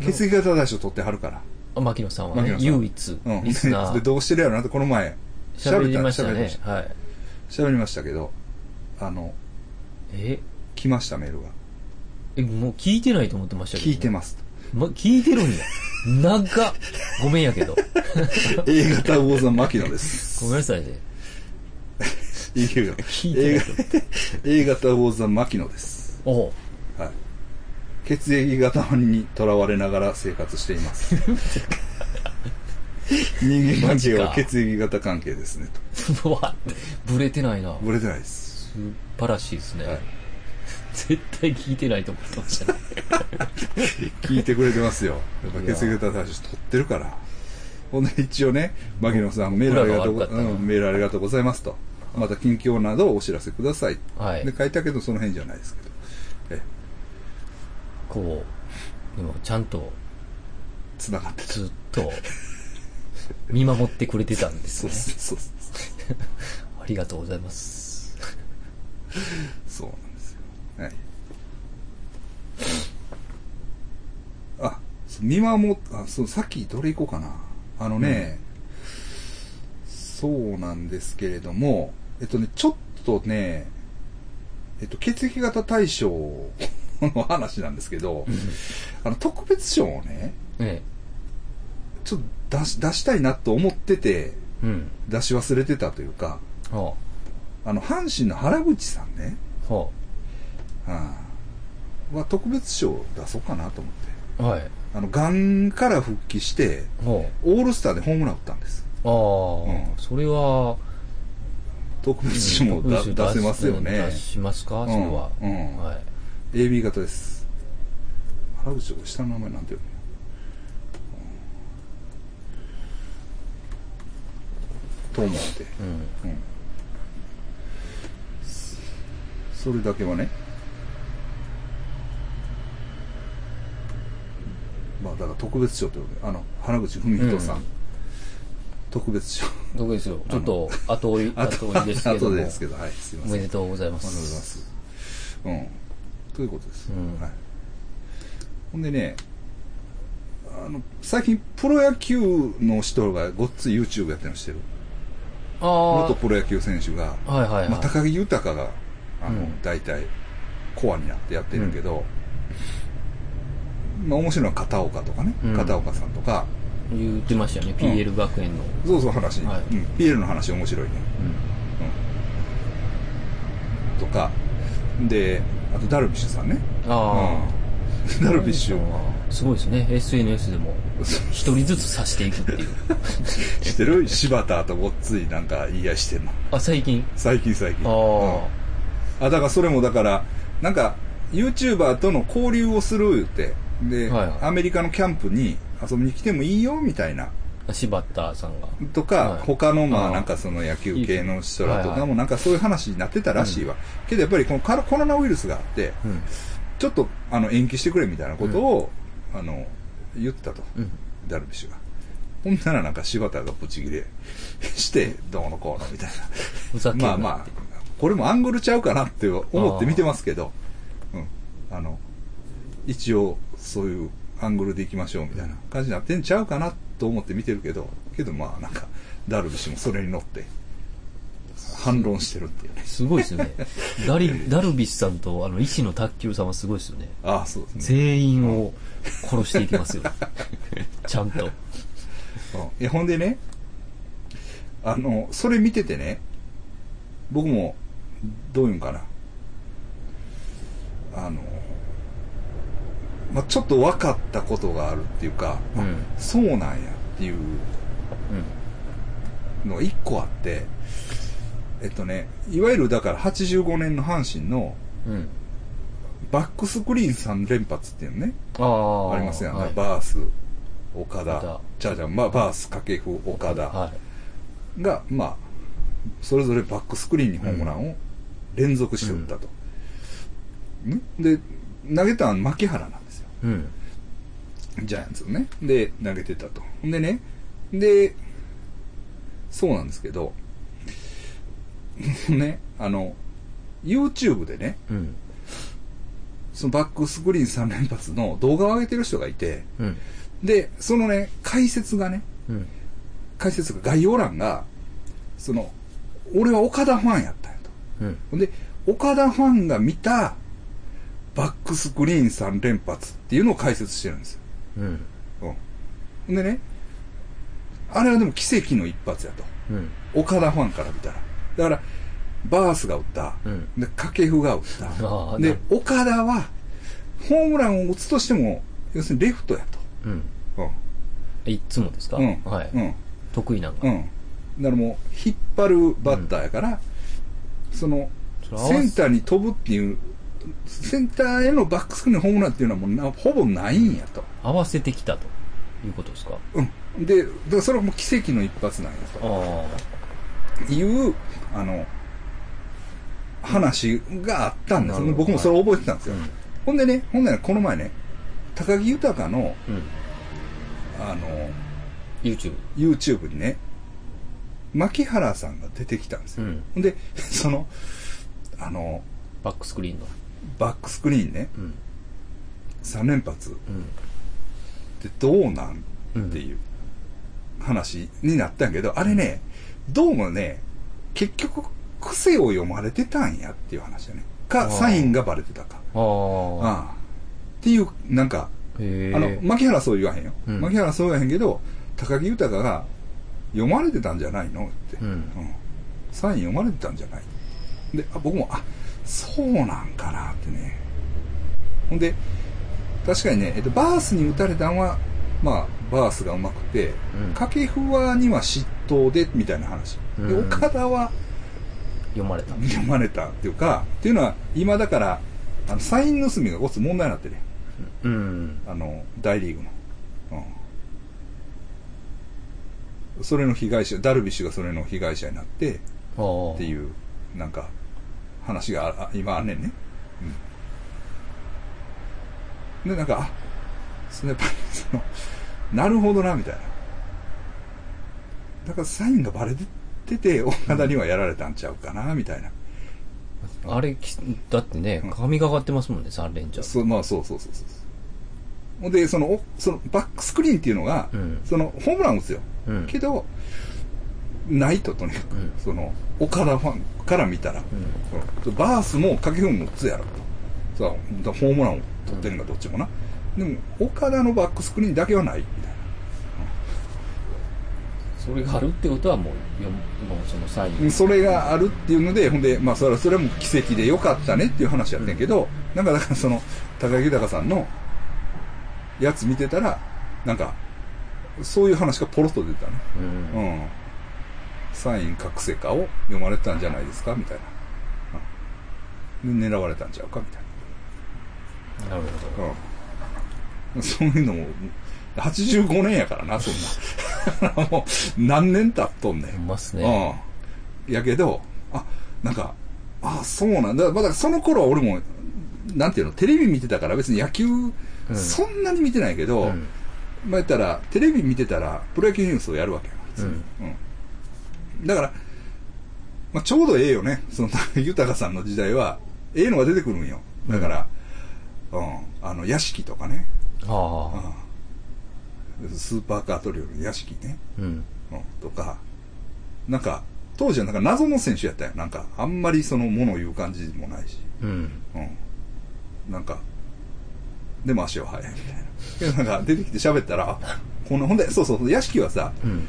血液型大賞取ってはるから。あ牧野さんはね唯一うん。、リスナ *laughs* で、ー。どうしてるやろなって、この前、喋りました喋ね。はい。喋りましたけど、あの、え？来ました、メールが。え、もう聞いてないと思ってましたけど。聞いてます。ま、聞いてるんや。長っ。ごめんやけど。*laughs* A 型魚座牧野です。ごめんなさいね。いいよ。聞いてないと思って。A 型魚座牧野です。おうはい。血液型にとらわれながら生活しています。*laughs* 人間関係は血液型関係ですね、と。*laughs* うわ、ブレてないな。ぶれてないです。素晴らしいですね。はい絶対聞いてないと思ってましたね。*laughs* 聞いてくれてますよ。やっぱ血液型大賞取ってるから。ほんで一応ね、牧野さん、メールありがとううん、メールありがとうございますと。また近況などをお知らせください。はいで、書いたけどその辺じゃないですけど。え、こう、でもちゃんと繋がってた。ずっと見守ってくれてたんですねそうっ。す、そうっす。ありがとうございます。そうなんですよ。はい。あ、そう見守っ、あ、そう、さっきどれ行こうかな。あのね、そうなんですけれども、えっとね、ちょっとね、えっと、血液型大賞の話なんですけど、あの、特別賞をね、えちょっと出し、出したいなと思ってて、え。うん。出し忘れてたというか、はあの、阪神の原口さんね、あ、はうんは特別賞出そうかなと思って。あ、はい。あの、がんから復帰して、はオールスターでホームラン打ったんです。あ。あそれは、特別賞も出せますよね出。しますか？それは。うんうんはい。AB 型です。原口の下の名前なんていうのと思って。うん。うん。それだけはね。まあ、だから特別賞ということで、あの、原口文人さん、うん特別賞。どこですよ。ちょっと、後追い、*laughs* 後追いですけど後も。でですけど、はい、すいません。おめでとうございまありがとうございす。ます。うん。ということです。うんはい。ほんでね、あの、最近プロ野球の人がごっつい YouTube やってるの知ってる？あ元プロ野球選手が、あ、はいはいはい。まあ、高木豊が、あの、うん大体、コアになってやってるけど、まあ面白いのは片岡とかね、うん片岡さんとか、言ってましたよね。PL 学園の。そうそう話、はいうん、PL の話面白いね。うん。うん。とか、で、あとダルビッシュさんね。あうんダルビッシュ。あ。すごいですね。SNS でも、一人ずつ刺していくっていう。知ってる？柴田とごっついなんか言い合いしてんの。あ、最近？最近最近。ああ。うんあ、だからそれもだから、なんか、YouTuber との交流をする言って、で、はいはいアメリカのキャンプに遊びに来てもいいよ、みたいな。柴田さんが。とか、はい他のまあなんかその野球系の人らとかもなんかそういう話になってたらしいわ。けどやっぱりこのコロナウイルスがあって、うん。ちょっとあの延期してくれみたいなことを、あの、言ってたと。うん。ダルビッシュが。ほんならなんか柴田がブチギレして、どうのこうのみたいな。まあまあ、これもアングルちゃうかなって思って見てますけど、うん。あの、一応そういうアングルでいきましょうみたいな感じになってんちゃうかなと思って見てるけど、けどまあなんか、ダルビッシュもそれに乗って、反論してるっていうね。すごいですよね。*laughs* ダリ、ダルビッシュさんと、あの、医師の卓球さんはすごいですよね。ああ、そうですね。全員を殺していきますよ。*laughs* ちゃんと。うんいや、ほんでね、あの、それ見ててね、僕も、どういうんかな。あの、まあ、ちょっと分かったことがあるっていうか、あうんそうなんやっていううん。のが一個あって、えっとね、いわゆるだから85年の阪神のうん。バックスクリーン3連発っていうのね、ああ。ありますやん、はい、バース、岡田じゃあじゃあ、まあ、バース、掛布、岡田はい。が、まあ、それぞれバックスクリーンにホームランを連続して打ったと。んで、投げたのは牧原な。うん。ジャイアンツをね。で、投げてたと。でね、で、そうなんですけど、*laughs* ね、あの、YouTube でね、うん。そのバックスクリーン3連発の動画を上げてる人がいて、うん。で、そのね、解説がね、うん。解説が概要欄が、その、俺は岡田ファンやったんやと。うんで、岡田ファンが見たバックスクリーン3連発っていうのを解説してるんですよ。うん。うん。でね、あれはでも奇跡の一発やと。うん。岡田ファンから見たら。だから、バースが打った。うんで、掛布が打っああた。でな、岡田は、ホームランを打つとしても、要するにレフトやうん。と。うん。えいつもですか？うん。はい。うん。得意なんが。うん。だからもう、引っ張るバッターやから、その、それ合わせセンターに飛ぶっていう、センターへのバックスクリーンホームランっていうのはもうなほぼないんやと。合わせてきたということですか？うん。で、だからそれはもう奇跡の一発なんやあという、あの、話があったんです僕もそれ覚えてたんですよ。うんほんでね、ほんでね、この前ね、高木豊の、あ。うん。あの、YouTube。YouTube にね、牧原さんが出てきたんですよ。うんで、*laughs* その、あの、バックスクリーンの。バックスクリーンね、うん。3連発っうん。てどうなんっていう話になったんやけど、あれね、どうもね、結局、癖を読まれてたんやっていう話だね。か、サインがバレてたか。ああ。ああっていう、なんか。あの、牧原はそう言わへんよ。うん牧原はそう言わへんけど、高木豊が読まれてたんじゃないのって、うんサイン読まれてたんじゃないで、あ僕も、あ、そうなんかなってね。ほんで、確かにね、えっと、バースに打たれたんは、まあ、バースがうまくて、うん掛布はには失投で、みたいな話。で、うん岡田は読まれた。読まれたっていうか、っていうのは、今だから、あの、サイン盗みがごつ問題になってるやんうん。あの、大リーグの。うん。それの被害者、ダルビッシュがそれの被害者になって。っていう、なんか、話が今あんねんね。うん。で、なんか、あ、それやっぱり、その、なるほどな、みたいな。だからサインがバレてて、岡田にはやられたんちゃうかな、みたいな。あれ、きだってねうん、神がかってますもんね、3連チャン。そう、まあそうそうそうそう。で、その、おそのバックスクリーンっていうのが、うんその、ホームラン打つよ。うん。けど、ないと、とにかく。うんその、岡田ファンから見たら、うんバースも掛布も打つやろと。さホームランを取ってるのがどっちもな。でも、岡田のバックスクリーンだけはない、みたいそれがあるってことはもう、よもうそのサイン。な。それがあるっていうので、ほんで、まあ、それは、それはもう奇跡でよかったねっていう話やってんけど、なんか、だからその、高木豊さんのやつ見てたら、なんか、そういう話がポロッと出たね。うん。うん。サイン覚醒かを読まれてたんじゃないですか？みたいな。うん、で狙われたんちゃうか？みたいなるほな。うん。そういうのも、85年やからな、そんな。*laughs* もう、何年経っとんねんん。ますね。うん。やけど、あ、なんか、あ、そうなんだ。まだその頃は俺も、なんていうの、テレビ見てたから別に野球、そんなに見てないけど、うん。まあ言ったら、テレビ見てたら、プロ野球ニュースをやるわけよ。普通にうん。だから、まあちょうどええよね。その、*laughs* 豊さんの時代は、ええのが出てくるんよ。だから、うん、あの、屋敷とかね。ああ。うんスーパーカートリオの屋敷ね。うん。うん、とか、なんか、当時はなんか謎の選手やったよ。なんか、あんまりそのものを言う感じもないし。うん。うん。なんか、でも足は速いみたいな。け *laughs* どなんか出てきて喋ったら、あこの、ほんで、そうそう、屋敷はさ、うん。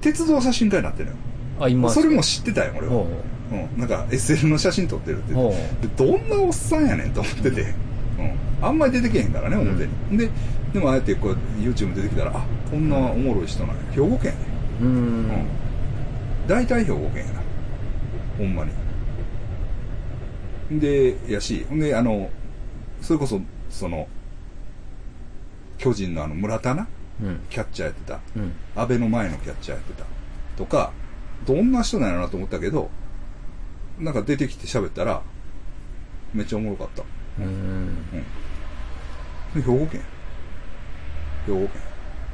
鉄道写真家になってるのよ。あ、今。それも知ってたよ、俺は。ほうん。なんか SL の写真撮ってるってどんなおっさんやねんと思ってて。うん。あんまり出てけへんからね、表に。で、でもああやってこう YouTube 出てきたら、あ、こんなおもろい人なんや。兵庫県やね。う。ううんん。。大体兵庫県やな。ほんまに。で、やし、ほんで、あの、それこそ、その、巨人のあの村田な、うん。キャッチャーやってた。うん。安倍の前のキャッチャーやってた。とか、どんな人なんやろなと思ったけど、なんか出てきて喋ったら、めっちゃおもろかった。うーん。兵庫県。兵庫県。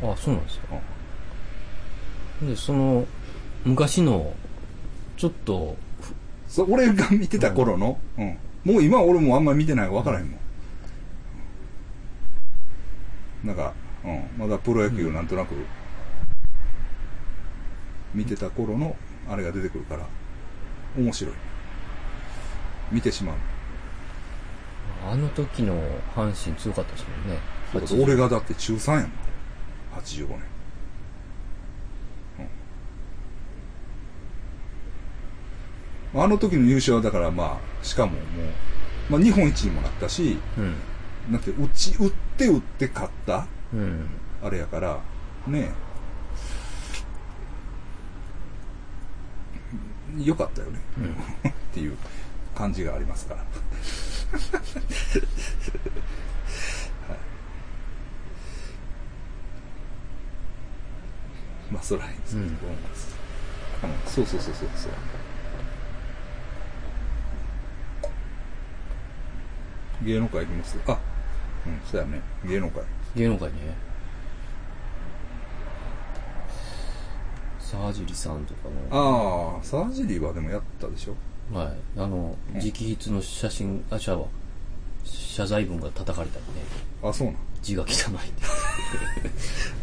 あ、そうなんですか。うんで、その、昔の、ちょっと、ふそう俺が見てた頃の、うん。もう今俺もあんまり見てないから分からへんもん。なんか、うん。まだプロ野球なんとなく、見てた頃のあれが出てくるから、面白い。見てしまう。あの時の阪神強かったですもんね。そうだ80俺がだって中3やもん。85年。うん。あの時の優勝はだからまあ、しかももう、まあ日本一にもなったし、うん。なんて、打ち、打って打って勝ったうん。あれやから、ねえ。よかったよね。うん。っていう感じがありますから。はいまあ、そらいいんですけど、うんうんそうそうそうそうそう。芸能界行きます？あ、うん、そうやね。芸能界。芸能界ね。沢尻さんとかの、ああ、沢尻はでもやったでしょ？はい。あの、うん直筆の写真、あ、じゃあ、謝罪文が叩かれたりね。あ、そうなん？字が汚いって。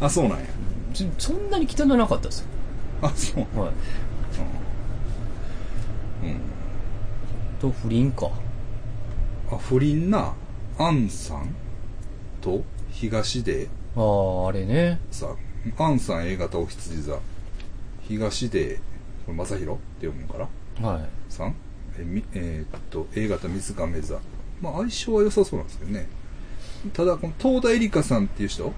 *laughs* あ、そうなんや。ちそんなに汚なかったですよ。あ、そう。はい。うん。うん。と、不倫か。あ、不倫な、アンさん？と東出？ああ、あれね。さん。アンさん A 型お羊座。東出、これ正宏って読むんかな？はい。さん？え、みえーっと、A 型水亀座。まあ相性は良さそうなんですけどね。ただ、この東田絵里香さんっていう人？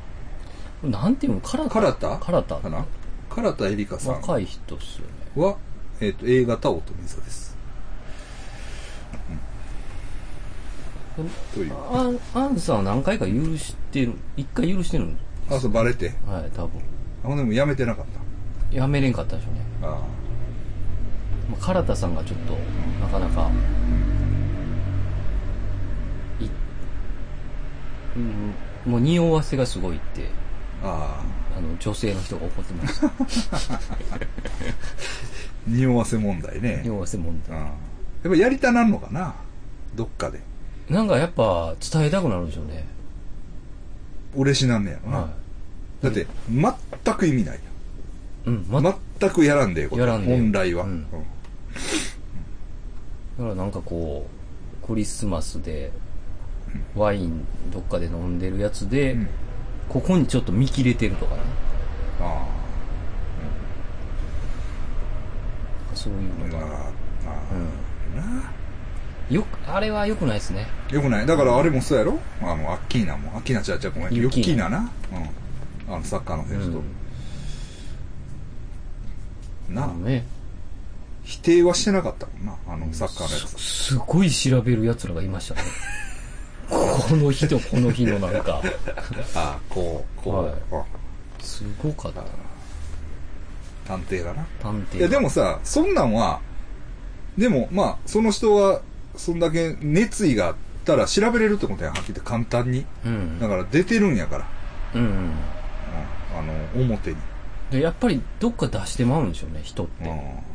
なんていうの？唐田？唐田？唐田かな？唐田絵里香さん若い人っすよね。は、えーっと、A 型乙女座です。という？アン、アンさんは何回か許してる。一回許してるんあ、そう、バレて。はい、多分。あ、でもやめてなかった。やめれんかったでしょうね。あまあ、唐田さんがちょっと、なかなか、い、うん、もう匂わせがすごいって、あ。ああ。あの、女性の人が怒ってました。*laughs* 匂わせ問題ね。匂わせ問題。うんやっぱやりたなんのかな？どっかで。なんかやっぱ伝えたくなるんでしょうね。嬉しなんねやろな。はだって、全く意味ないい。うん。全くやらんでええこと。やらんでええ本来は。うんうんだからなんかこう、クリスマスで、ワインどっかで飲んでるやつで、うんここにちょっと見切れてるとかね。あそういうあ。のが。まあ、まあ、なよく、あれは良くないですね。よくない。だからあれもそうやろ？あの、アッキーナも。アッキーナちゃうちゃうごめん。ユッユッキーーナな。うん。あの、サッカーの選手と。なあ、ね。否定はしてなかったもんな。あの、サッカーのやつ。すごい調べる奴らがいましたね。*laughs* この日とこの日のなんか、あ *laughs* あ、こう、こう。はいあすごかった。探偵がな。探偵。いや、でもさ、そんなんは、でも、まあ、その人は、そんだけ熱意があったら調べれるってことやん、はっきり言って簡単に。うん。だから出てるんやから。うんうん。うん、あの、表に。で、やっぱりどっか出してまうんでしょうね、人っうんて。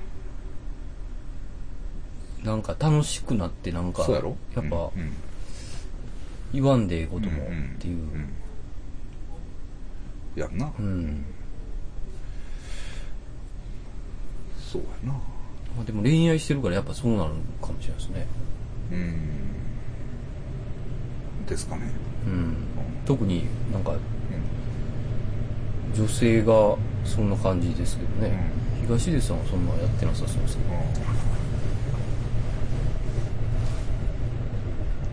なんか楽しくなってなんか、そうやろ？やっぱうんうん言わんでええこともうんっていう。んやんな。うん。そうやな。まあでも恋愛してるからやっぱそうなるかもしれないですね。うん。ですかね。うん。特になんかうん女性がそんな感じですけどね。東出さんはそんなやってなさそうですね。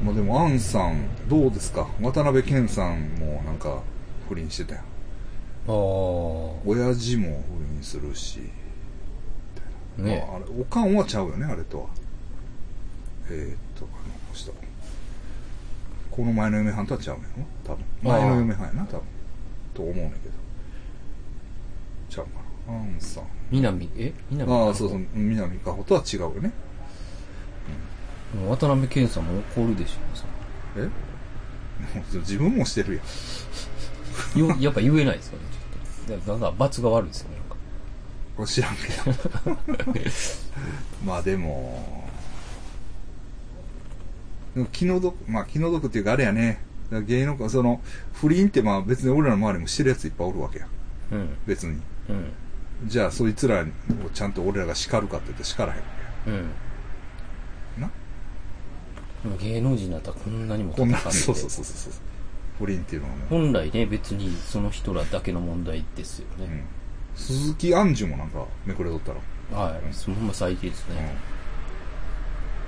まあでも、アンさん、どうですか？渡辺謙さんもなんか不倫してたよ。ああ。親父も不倫するし。ねまあ、あれ、おかんはちゃうよね、あれとは。えー、っと、あの人。この前の嫁はんとは違うねんの多分前の嫁はんやな多分と思うねんけどアンさ。ん南、え？南ああそうそう。南かほとは違うよね。もう渡辺謙さんも怒るでしょそえ？*laughs* 自分もしてるやん。れ *laughs* よやっぱ言えないですかねちょっと。なんか罰が悪いですよねなんか。これ知らんけど。*laughs* まあでも。でも気の毒まあ気の毒っていうかあれやね。芸能界その不倫ってまあ別に俺らの周りもしてるやついっぱいおるわけや。うん。別に。うんじゃあそいつらをちゃんと俺らが叱るかって言って叱らへんわうん。な？でも芸能人だったらこんなにもこんなそうそうそうそう。そう。不倫っていうのはね、本来ね別にその人らだけの問題ですよね、うん、鈴木杏樹もなんかめくれとったら。はい。そのまま最低ですうん。ね、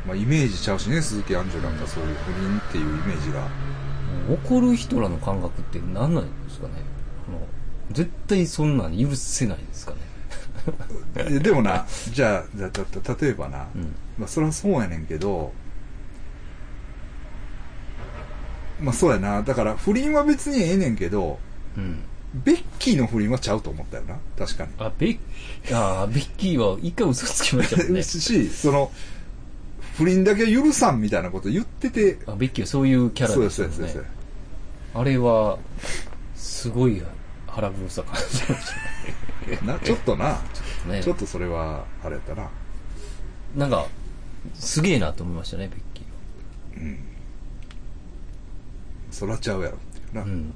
まあイメージちゃうしね鈴木杏樹なんかそういう不倫っていうイメージが。もう怒る人らの感覚って何なんですかね。あの絶対そんなん許せないですかね。えでもな、じゃあ、じゃあ例えばな、うん。まあそれはそうやねんけど、まあそうやな、だから不倫は別にええねんけど、うん。ベッキーの不倫はちゃうと思ったよな、確かに。あベッあーベッキーは一回嘘つきましたもんね。*laughs* し、その、不倫だけは許さんみたいなこと言ってて、あベッキーはそういうキャラでですす、そうです、よねそうです。あれはすごい腹黒さ感じましな、ちょっとな、たねちょっとそれは、あれやったな。なんかすげえなと思いましたねベッキーうん。そらちゃうやろってな。はうん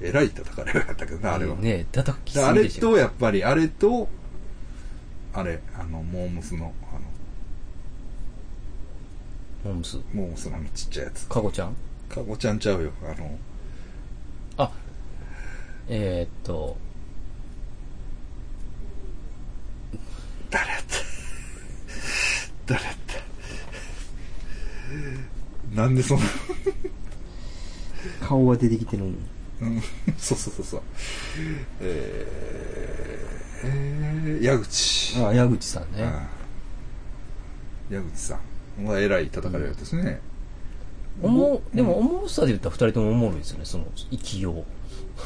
えらい叩かれるやったけどな、あれは。ね叩きすあれぎでしょと、やっぱり、あれと、あれ、あの、モームスの、あホームスの、モームスのあのちっちゃいやつ。かごちゃん？かごちゃんちゃうよ。あの、あえー、っと誰やった誰やったなんでそんな、顔は出てきてるのに。うん、そうそうそうそう。えー、えー、矢口。あ矢口さんね、うん。矢口さん。は偉い叩かれるやつですね。おもでもおもろさで言ったら二人ともおもろいですよねその勢いを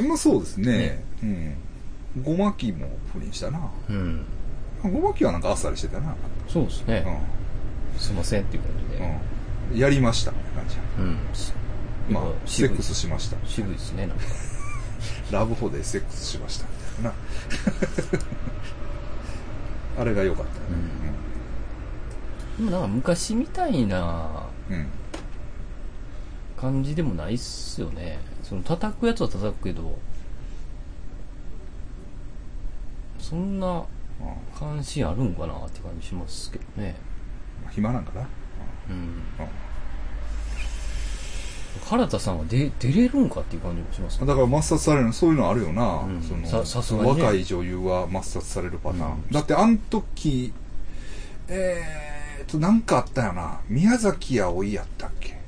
まあそうですね。ねうん。ごまきも不倫したな。うんごまきはなんかあっさりしてたな。そうですね、すいませんっていう感じでうん。うん。やりましたみたいな感じや。うん、まあセックスしました。渋いですねなんか *laughs* ラブホでセックスしましたみたいなな。*laughs* あれが良かったね。でもなんか昔みたいなうん。うん。感じでもないっすよねその叩くやつは叩くけどそんなうん関心あるんかなって感じしますけどねまあ暇なんかな。うんうん。原田さんは出出れるんかっていう感じもしますだから抹殺されるの、そういうのあるよな。うんその若い女優は抹殺されるパターン。うんだってあの時、えーと、なんかあったよな。宮崎葵やったっけ？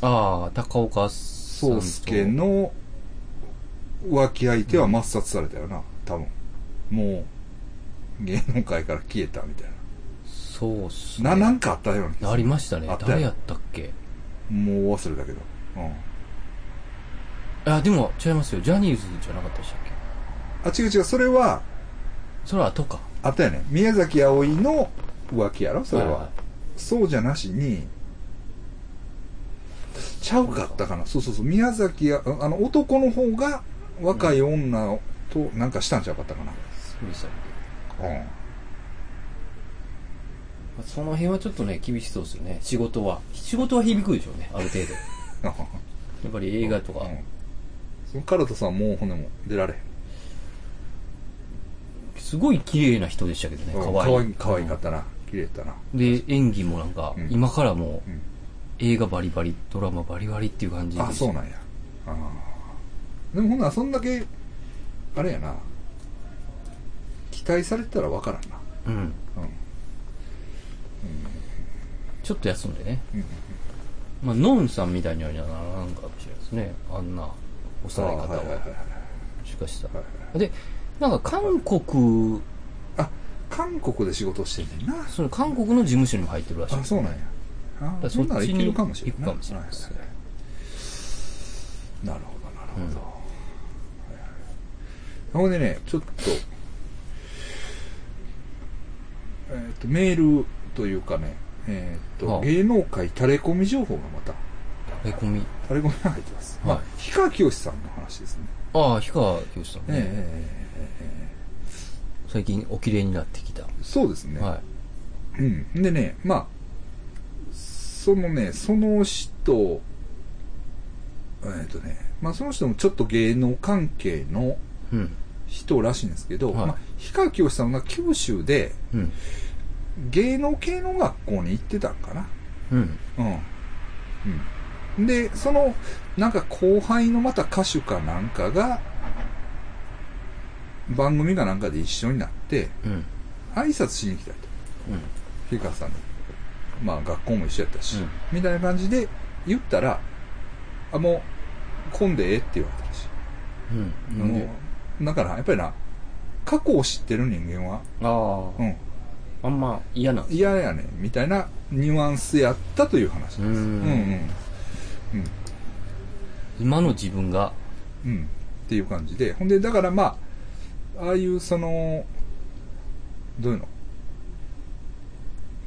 ああ高岡宗介の浮気相手は抹殺されたよな。多分。もう、芸能界から消えたみたいそうっすな。ねな、なんかあったようなありましたねあったよ誰やったっけ？もう忘れたけど。うん。あでも違いますよジャニーズじゃなかったでしたっけ？あ、違う違う、それは、それは後かあったよね。宮崎葵の浮気やろ？それは。はいはいそうじゃなしに、ちゃうかったかな。そうそうそう。宮崎や、あの、男の方が若い女となんかしたんちゃうかったかな。そうでしたっけ？うん。その辺はちょっとね厳しそうですよね仕事は仕事は響くでしょうねある程度 *laughs* やっぱり映画とか、うん。そのカルトさんもう骨も出られへん。すごい綺麗な人でしたけどねうん可愛い可愛かったな。綺麗だったな。で演技もなんか、うん今からもうん。映画バリバリドラマバリバリっていう感じであ、そうなんや。あーでもほんならそんだけ、あれやな。期待されてたらわからんな。うんうん。ちょっと休んでねうん。まあノンさんみたいにはならんかもしれないですねあんな抑え方は。もしかしたら、でなんか韓国あ、韓国で仕事してんねんな。その韓国の事務所にも入ってるらしいあ、そうなんや。あそんならいけそっちにるかもしれない。行くかもしれないですははなるほど、なるほど。うんでね、ちょっと、えっ、と、メールというかね、えっ、と、はあ芸能界タレコミ情報がまた、タレコミ。タレコミが入ってます。はいまあ、氷川きよしさんの話ですね。ああ、氷川きよしさんね。え最近お綺麗になってきた。えそうですね。はうん。でね、まあ、そのね、その人、えっ、とね、まあその人もちょっと芸能関係の。人らしいんですけど、はいまあ、氷川きよしさんが九州でうん。芸能系の学校に行ってたんかな。うん。うん。うん。で、その、なんか後輩のまた歌手かなんかが、番組かなんかで一緒になって、うん。挨拶しに来たと。うん。氷川さんに。まあ学校も一緒やったし、うんみたいな感じで言ったら、あ、もう、混んでええって言われたらしい。うん。なんで？もうだから、やっぱりな、過去を知ってる人間は、ああ、うん、あんま嫌なん嫌やねん、みたいなニュアンスやったという話です。うーんうんうん。今の自分が、うん。うん。っていう感じで。ほんで、だからまあ、ああいうその、どういうの？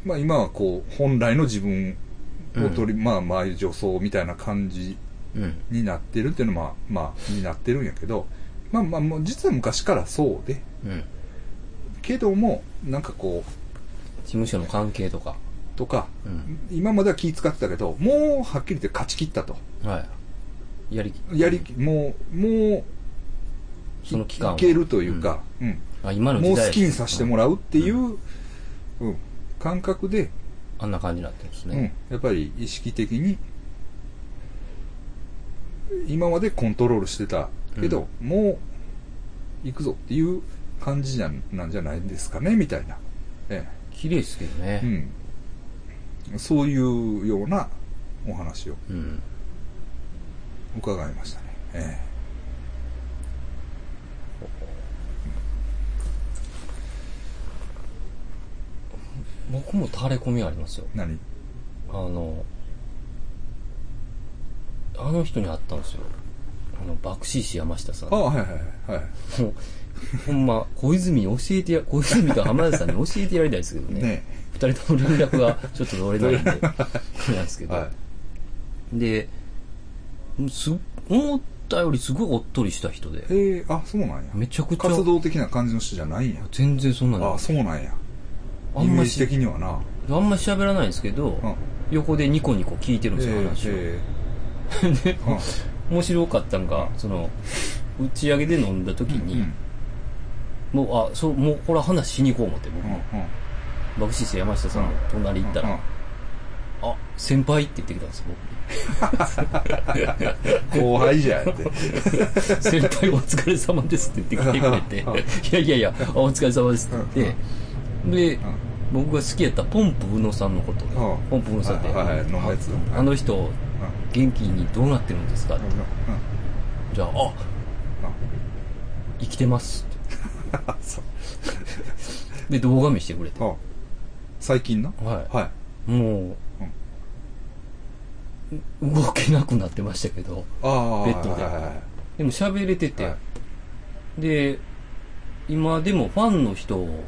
まあ今はこう、本来の自分を取り、まあまあああいう女装みたいな感じうん。になってるっていうのは、まあ、まあ、になってるんやけど、まあまあ、もう実は昔からそうで、うん。けども、なんかこ事務所の関係とか。う、とか、うん。今までは気使ってたけど、もうはっきり言って勝ち切ったと。はい。やりき、やりき、もう、もう、その期間はいけるというか、うん。あ、今のもう時代好きにさせてもらうっていう、ううん、感覚で、あんな感じになってるんですうんね。、やっぱり意識的に、今までコントロールしてたけど、もう行くぞっていう感じじゃなんじゃないですかね、みたいな。え綺麗ですけどえね。うん、そういうようなお話をうん。伺いましたね。え僕もタレコミありますよえ。何？あの、あの人に会ったんですよ。あの、爆死師山下さん。あはいはいはい。はいもう、*laughs* ほんま、小泉に教えてや、小泉と浜田さんに教えてやりたいですけどね。ね二人とも連絡がちょっと取れないんで、*laughs* なんですけど。はで、す、思ったよりすごいおっとりした人でい。、ええあ、そうなんや。めちゃくちゃ、活動的な感じの人じゃないんや。全然そんなのあ、そうなんや。イメージあんまし、的にはな。あんま喋らないんですけど、うん。横でニコニコ聞いてるんですよ、話を。え *laughs* で面白かったんが、その、打ち上げで飲んだ時に、うん。もう、あ、そう、もう、これは話しに行こう思って、僕。うんも。爆死師山下さんの隣行ったうんら、あ、先輩って言ってきたんです、*laughs* 後輩じゃんって。僕。*laughs* 先輩お疲れ様ですって言ってきてくれて、うん。いやいやいや、あお疲れ様ですって言って、で、僕が好きやったポンプ宇野さんのこと、うんポンプ宇野さんって、はいはいはい。あの人、元気にどうなってるんですか？って。じゃあ、あ、生きてます。*laughs* って。で、動画見してくれて。あ最近の？ははい。い。もう、動けなくなってましたけど、ああ。ベッドではいはい。はいで。も喋れてて、はい。で、今でもファンの人うん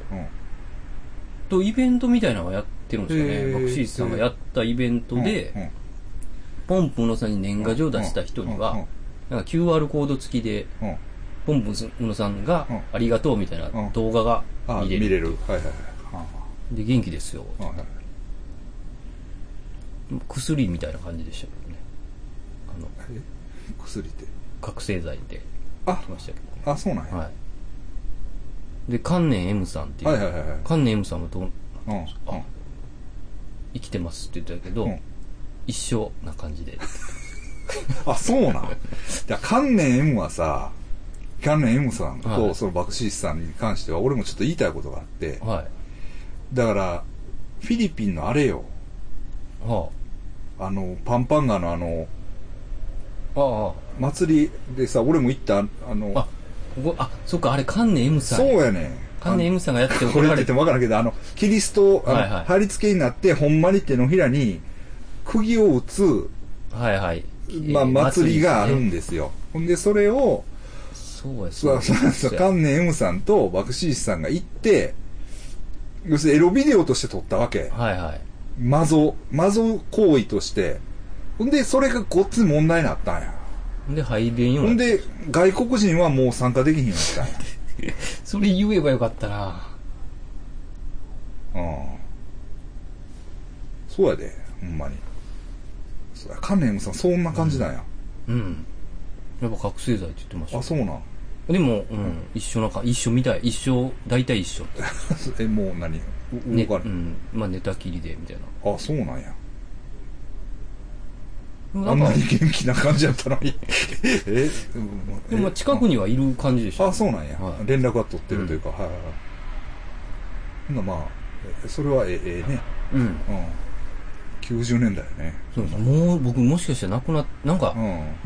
とイベントみたいなのをやってるんですよね。へーバクシーさんがやったイベントで、ポンプ宇野さんに年賀状を出した人には、なんか QR コード付きで、ポンプ宇野さんがうんありがとうみたいなうん動画があ見れる。見れる。はいはいはいで、元気ですよ。薬みたいな感じでしたけどね。あの、え？薬って？覚醒剤であ来ましたけどね。あ、そうなんや。はい。で、観念 M さんっていう、はいはいはいはい観念 M さんはどううん。あ生きてますって言ってたけど、うん一緒な感じで。*laughs* あ、そうなん。いや、観念 M はさ、観念 M さんと、はいその爆死師さんに関しては、俺もちょっと言いたいことがあって、はい。だから、フィリピンのあれよ、はあの、パンパンガのあの、あ。あ祭りでさ、俺も行った、あの、あ。あ、ここ、あ、そっか、あれ観念 M さん。そうやねん。観念 M さんがやって怒られて。も分からんけど、あの、キリスト、あの、はいはい貼り付けになって、ほんまに手のひらに、釘を打つ、はいはい。まあ、えー祭りがあるんでですよ。ほんで、それを。そうや、そうそうそう、そうや観念 M さんと爆死師さんが行って、要するにエロビデオとして撮ったわけ。はいはい。マゾ、マゾ行為として。ほんで、それがこっち問題になったんや。で、入れんようになっほんで、外国人はもう参加できひんようになったんや。*laughs* それ言えばよかったな。うん。そうやで、ほんまに。そうや、観念 M さんそんな感じなんや。うん。やっぱ覚醒剤って言ってましたあ、よ。そうなん。でも、うん、一緒なか、一緒みたい。一緒、大体一緒。*laughs* え、もう何？ね、動かれ、うん。まあ、寝たきりで、みたいな。あ、そうなんや。あんなに、元気な感じやったのに。*laughs* え、うんでもまあ近くにはいる感じでした。あ、そうなんや。はい連絡は取ってるというか、はいはいはい。まあ、えそれはええええね。うん。うん。90年代ね。そうそうもう、僕もしかして亡くなっ、なんかう、ん。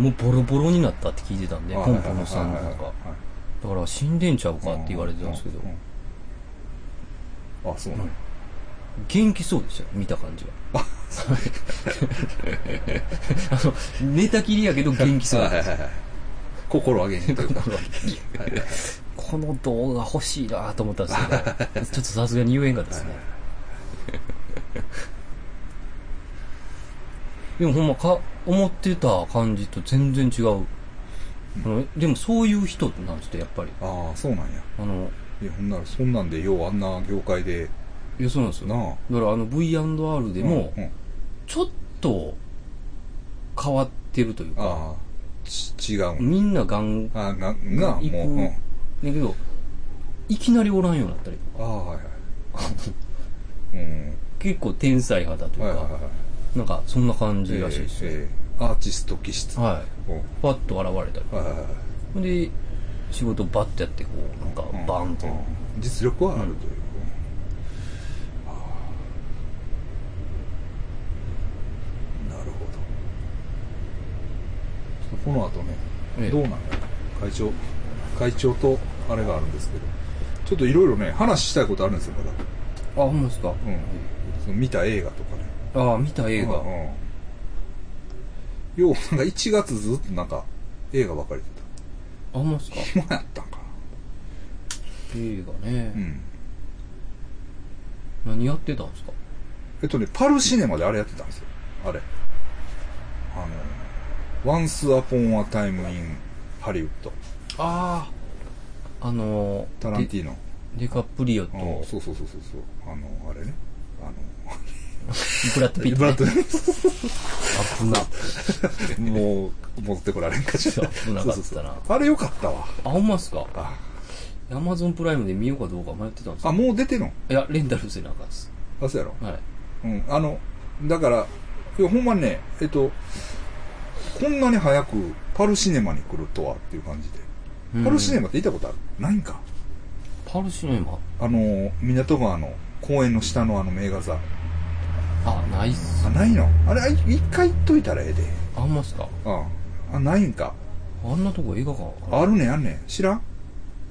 もうボロボロになったって聞いてたんで、あポンポンさんのはいはいなんか。はいはいだから死んでんちゃうかって言われてたんですけどあ、そうなんや。元気そうでしたよ、見た感じは。*laughs* あの、寝たきりやけど元気そうはいはいはいはい心上げにというか。心 *laughs* はこの動画欲しいなと思ったんですけど、ちょっとさすがに言えんかったですね。でもほんまか、思ってた感じと全然違う。あのでもそういう人なんですって、やっぱり。ああ、そうなんや。あの、いや、ほんなら、そんなんで、ようあんな業界で、いや、そうなんですよ。なあ。だからあの V&R でもうん、うんちょっと変わってるというか、違うん。みんなガン、ああ、が、が、行くもう、うん。だけど、いきなりおらんようになったりとか、ああ、はいはい。*laughs* うん。結構天才派だというか。なんかそんな感じらしいですよ。ええアーティスト気質。はい。うんパッと現れたり。はいはいはい。で、仕事バッとやって、こう、なんかバーンと。うん実力はあるという。ああなるほど。この後ね、ええどうなんや会長、会長とあれがあるんですけど、ちょっといろいろね、話したいことあるんですよ、まだ。あ、ほんまですか？うん。その見た映画とかね。ああ、見た映画。うんうんよう、なんか1月ずっとなんか映画ばかり出あ、ほんまですか？た。暇やったんか映画ね、な。うん。何やってたんですか？えっとね、パルシネマであれやってたんですよ。あれ。あの、Once Upon a Time in Hollywood。ああ。あのー、タランティーノ。デデカプリオと、あそうそうそうそうそう。あの、あれね。あの、ブラッドピット、*laughs* ブラッド、危な。*laughs* もう、持ってこられんかしら。*laughs* 危なかったなあれよかったわ。あ、ほんまっすか？あ、アマゾンプライムで見ようかどうか迷ってたんですあよ。もう出てんの？いや、レンタルせなあかんっす。あ、そうやろ。はい。うん。あの、だから、いや、ほんまにね、えっと、こんなに早くパルシネマに来るとはっていう感じで。パルシネマって行ったことある？ないんかパルシネマ？あの、港川の公園の下のあの名画座。あ、ないっす。あ、ないの？あれ、あ一回行っといたらええで。あんまっすか？ああ、ないんか。あんなとこ映画館あるねん、あんねん。知らん？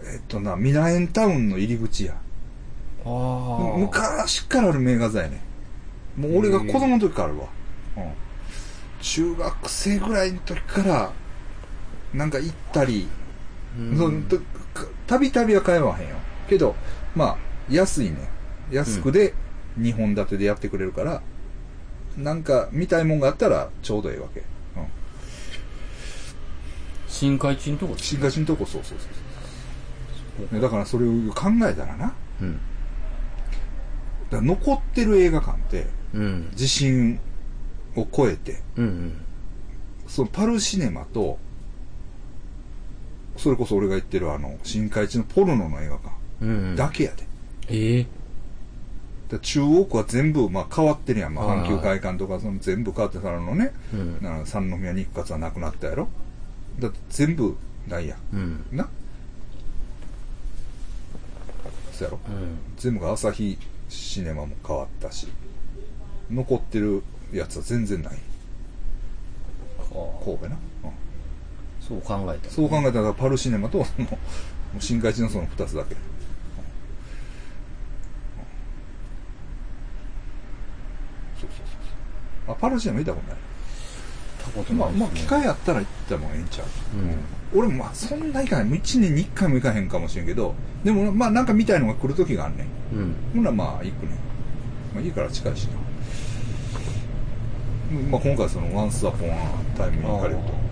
えっとな、ミラエンタウンの入り口や。ああ。昔からある名画座やねん。もう俺が子供の時からあるわ。うん。中学生ぐらいの時から、なんか行ったり、たびたびは通わへんよ。けど、まあ、安いね。安くで2本立てでやってくれるから、なんか見たいもんがあったらちょうどいいわけ。うん。新海地のとこです新河岸のとこそうそうそうそうね。だからそれを考えたらな。うん。ら残ってる映画館って、うん。地震を超えて、うんうん。そのパルシネマと、それこそ俺が言ってるあの、新海地のポルノの映画館。だけやで。ええで中央区は全部、まあ、変わってるやん。まあ、阪急会館とか、その全部変わってたのね。うん。な三宮日活はなくなったやろ。だって全部ないやん。うん。な？そうやろ。うん。全部が朝日シネマも変わったし、残ってるやつは全然ない。はあ神戸な。うんそう考えたらそう考えたらパルシネマと、その、もう新海地のその二つだけ。うんそうそうそう。あ、パラシアも行ったことない。たことまあ、まあ。機会あったら行ったもんええんちゃう。うん。俺もまあ、そんな行かない。もう1年に1回も行かへんかもしれんけど、でも、まあ、なんか見たいのが来る時があんねん。うん。ほんならまあ、行くねん。まあ、いいから近いしな。うんまあ、今回その、ワンスアポンタイムに行かれると。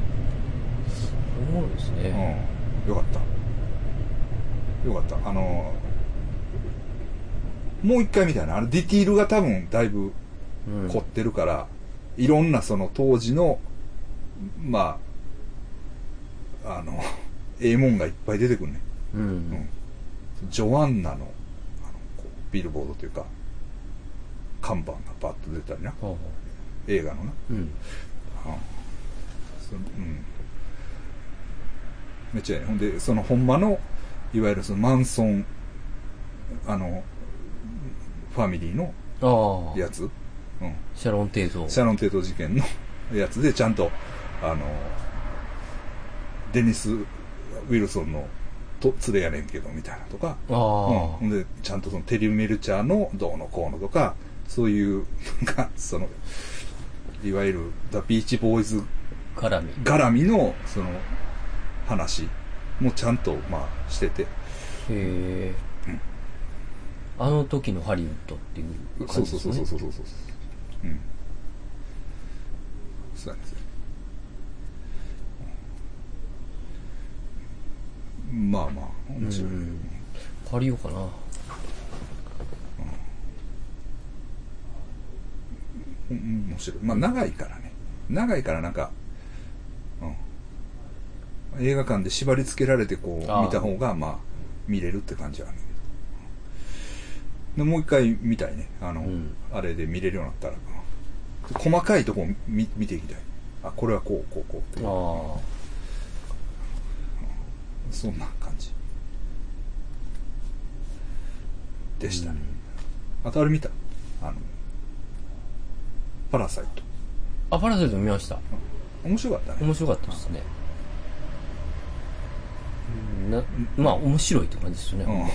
そうですね。うん。よかった。よかった。あの、もう一回みたいな。あの、ディティールが多分、だいぶ、うん。凝ってるから、いろんなその当時の、まあ、あの、ええもんがいっぱい出てくるね。う。うんん。ジョアンナの、あの、こうビルボードというか、看板がパッと出たりな。映画のな。う。うん。うん。そのうん。めっちゃええね。ほんで、そのほんまの、いわゆるそのマンソン、あの、ファミリーのああ。やつ。うん。シャロン・テイト。シャロン・テート事件の *laughs* やつでちゃんと、あの、デニス・ウィルソンのと連れやねんけど、みたいなとか、ああ。うんで、ちゃんとそのテリー・メルチャーのどうのこうのとか、そういう、なんか、その、いわゆる、ザ・ビーチボーイズ絡み。絡みの、その、話もちゃんと、まあ、してて、へえ。あの時のハリウッドっていうそうそう感じですね。そうそうそうそう。うん。そうなんですよ。うんまあまあ、面白い。うん借りようかな。うん、面白い。まあ長いからね。長いからなんか、うん。映画館で縛り付けられてこう見た方がまあ見れるって感じはあるけど。でもう一回見たいね。あの、うんあれで見れるようになったら。細かいとこを見見ていきたい。あ、これはこう、こう、こうって。あそんな感じ。でしたね。あとあれ見た？あの、パラサイト。あ。あ、パラサイト見ました。面白かったね。面白かったですね。うんなまあ、面白いって感じですよね。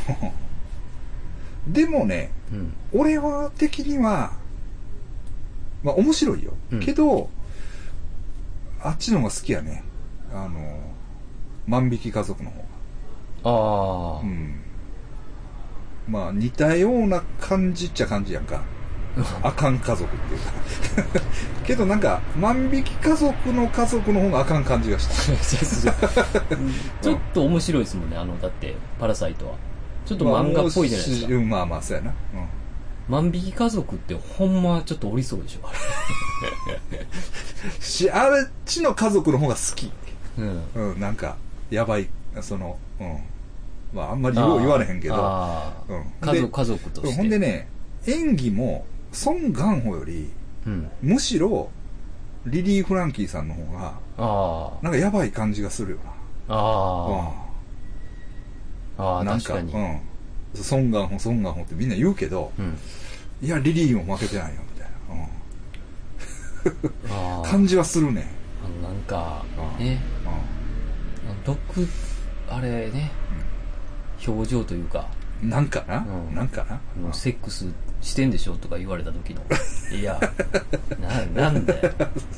うん。でもね、うん。俺は的には、まあ面白いよ。うんけど、あっちの方が好きやね。あの、万引き家族の方が。ああ。うん。まあ似たような感じっちゃ感じやんか。*laughs* あかん家族っていうか。*laughs* けどなんか、万引き家族の家族の方があかん感じがした。*laughs* ちょっと面白いですもんね、あの、だって、パラサイトは。ちょっと漫画っぽいじゃないですか。うんまあまあ、そうやな。万引き家族ってほんまちょっとおりそうでしょ。うん。し、あっちの家族の方が好き。うん。うん、なんか、やばい、その、うん。まあ、あんまりよう言われへんけど。ああうん家族、で家族として。ほんでね、演技も、ソン・ガンホより、うん。むしろ、リリー・フランキーさんの方が、あなんかやばい感じがするよあ。な。ああ。ああ、なんか、確かに。うん。ソン・ガンホ、ソン・ガンホってみんな言うけど、うん。いや、リリーも負けてないよ、みたいな。うん。*laughs* 感じはするね。なんかう、んね、う独、あれね、表情というか、ん。なんかな、うんなんかな、セックスしてんでしょとか言われた時の、*laughs* いや、な、なんだよ。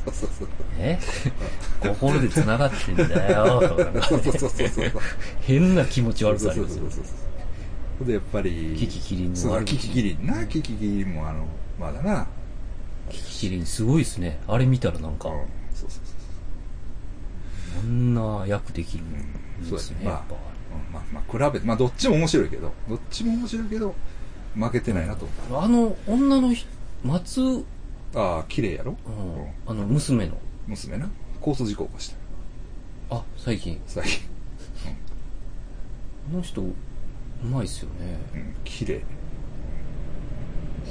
そうそうそう。え？心で繋がってんだよ、とかそうそうそうそうそう。変な気持ち悪さありますよそうそう。そうそう。で、やっぱり、キキキリンのそう、悪口キキキリンな、キキキリンもあの、まだな。キキキリンすごいですね。あれ見たらなんかうん、そうそうそうこんな役できるうんんですね、そうやねやっぱ。うんまあ、まあ、比べて、まあ、どっちも面白いけど、どっちも面白いけど、負けてないなとあの、女の人、松。ああ、綺麗やろ？あの、娘の、娘な？交通事故起こした。あ、最近、最近。あの人、うまいっすよね。うん、綺麗。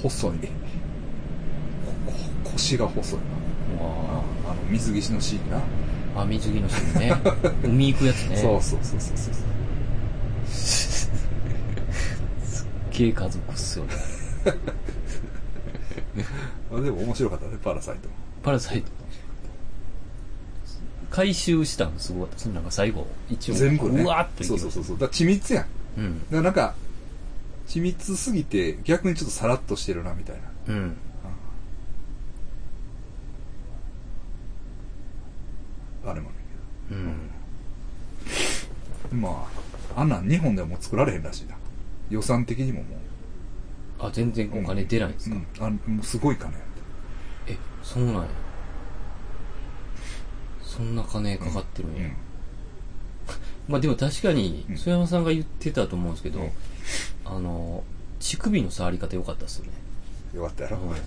細い。ここ腰が細いな。わあの、水着のシーンな。あ、あ、水着の人ね。海行くやつね。*laughs* そうそうそうそうそう。げえ家族っすよね。*laughs* あでも面白かったね、パラサイト。パラサイト。回収したのすごかったです。なんか最後、一応。全部ね。うわーってそうそうそうそう。だ緻密やん。うん。だなんか、緻密すぎて逆にちょっとさらっとしてるな、みたいな。うん。あれもね。うん。まあ、あんなん日本でも作られへんらしいな。予算的にももあ、全然うお金出ないんですか、うん、あもうすごい金。やっえ、そうなんや。そんな金かかってるんや。たうん。*laughs* まあでも確かにう、ん。曽山さんが言ってたと思うんですけど、うん。あの、乳首の触り方良かったっすよね。よかったやろ、はい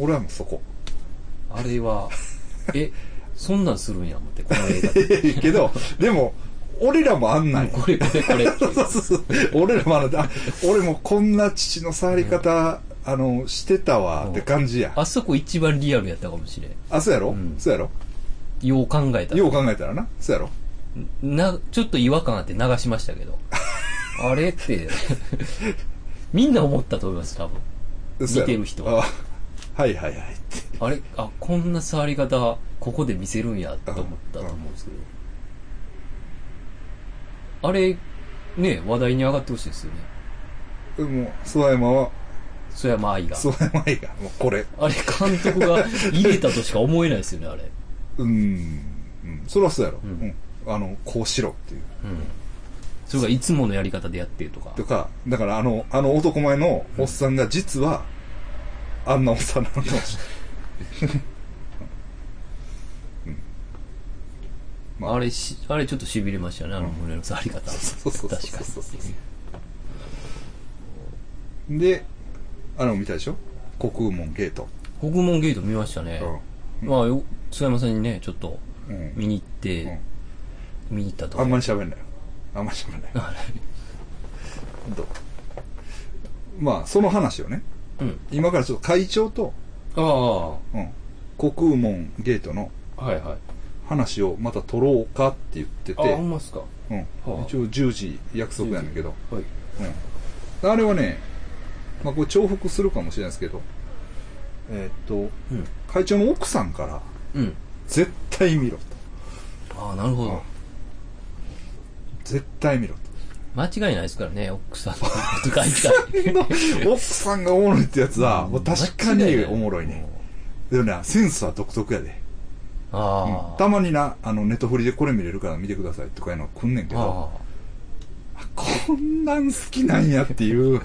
俺はもうそこ。あれは、え、そんなんするんや思って、この映画で。*laughs* けどでも俺らもあんなんよこれこれこれ。*laughs* 俺らもあのあ俺もこんな父の触り方、あのしてたわって感じや。あそこ一番リアルやったかもしれん。あそうやろ、うん。そうやろ？よう考えたら。よう考えたらな。そうやろ？な、ちょっと違和感あって流しましたけど。*laughs* あれって、みんな思ったと思います、多分。見てる人は。あはいはいはいって。あれ、あ、こんな触り方、ここで見せるんや、と思ったと思うんですけど。あれ、ね、話題に上がってほしいですよね。でも諏訪山は曽山愛が。諏訪山愛がもうこれあれ、監督が入れたとしか思えないですよね、あれ。うん、うん、そりゃそうやろ、ううんんあのこうしろっていううん。それがいつものやり方でやってるとか。とかだからあのあの男前のおっさんが実は、あんなおっさんなのかもしれないうんまあ。れし、あれちょっと痺れましたね、あの胸の触り方。そうそうそう確かそう。そうであれも見たでしょ？国空門ゲート。に。国門ゲート見ましたね。まあ、よ津山さんにね、ちょっとうん、うん見に行って、見に行ったと。あんまり喋んないよ。あんまり喋んない。あどう？まあその話をね。れうん。今からちょっと会長と、あうん、国空門ゲートのあ、はいはい。話をまた取ろうかって言ってあ、て、ほんまっすか。うんはあ一応10時約束やねんけど、はい。うん、あれはね、まあ、これ重複するかもしれないですけどえーっとうん。会長の奥さんからうん。絶対見ろとああ、なるほど。絶対見ろ間違いないですからね、奥さん *laughs* の奥さんがおもろいってやつは、もう確かにおもろいね。でもねセンスは独特やで、たまになあのネットフリでこれ見れるから見てくださいとかいうの来んねんけどあこんなん好きなんやっていう。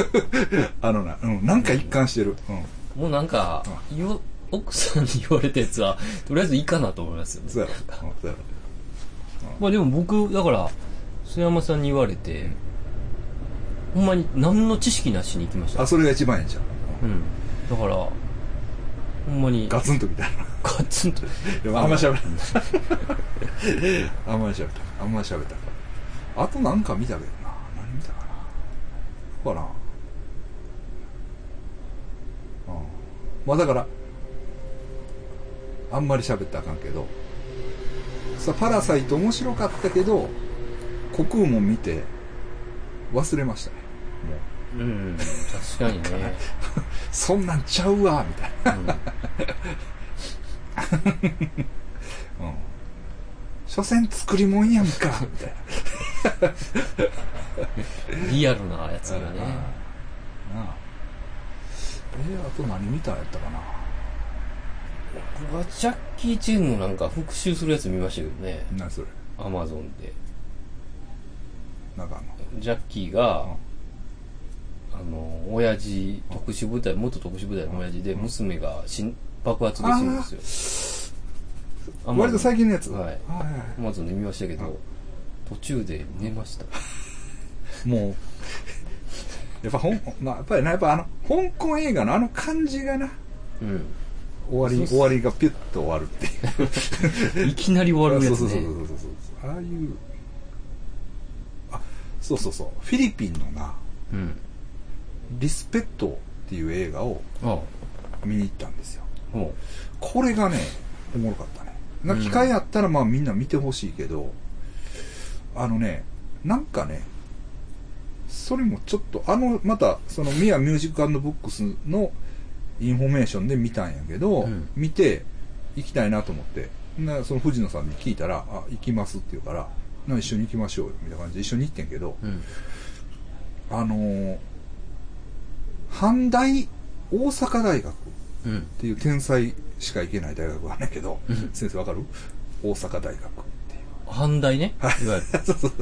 *laughs* あのな、うん、なんか一貫してる、うん、あ。もうなんか、よ奥さんに言われたやつは、とりあえずいいかなと思いますよね。そうやろ、うんそうやろ。まあでも僕、だから、須山さんに言われて、ほんまに何の知識なしに行きました？あそれが一番ええんじゃん。うん。だから、ほんまに、ガツンとみた。いなガツンと。でもあんま喋らあんまり喋ったあんまり喋った。あとなんか見たけどな。何見たかな。ほらうん。まあだからあんまり喋ったらあかんけど。さパラサイト面白かったけど国空も見て忘れましたね。もう。うん、確かにね。*laughs* そんなんちゃうわみたいな。うんうん。所詮作りもんやんか。みたいなリアルなやつがね。なあ。えー、あと何見たんやったかな。僕はジャッキー・チェンのなんか復習するやつ見ましたけどね。何それ。アマゾンで。なんかあんの。ジャッキーが、あの、親父、特殊部隊、元特殊部隊の親父で、娘が死ん爆発でんですよ。割と最近のやつ。はい。アマゾンで見ましたけど、途中で寝ました。*laughs* もう。やっぱほん、まあ、やっぱりなやっぱあの香港映画のあの感じがな。うん。終わり終わりがピュッと終わるっていう。*laughs* いきなり終わるやつそうそうそうね。そうそうそう。ああいう。あそうそうそう。フィリピンのなうん。「リスペット」っていう映画をあ。見に行ったんですよこれがねおもろかったねな機会あったらまあみんな見てほしいけど、あのねなんかねそれもちょっとあのまたそのミアミュージックブックスのインフォメーションで見たんやけど、うん見て行きたいなと思ってなその藤野さんに聞いたら「あ行きます」って言うから「な一緒に行きましょうよ」みたいな感じで一緒に行ってんけど、う。うん。あのー阪大大阪大学うん。っていう天才しか行けない大学があるんだけど、うん先生わかる？大阪大学っていうあ、反対ね。いわゆ *laughs* そうそう。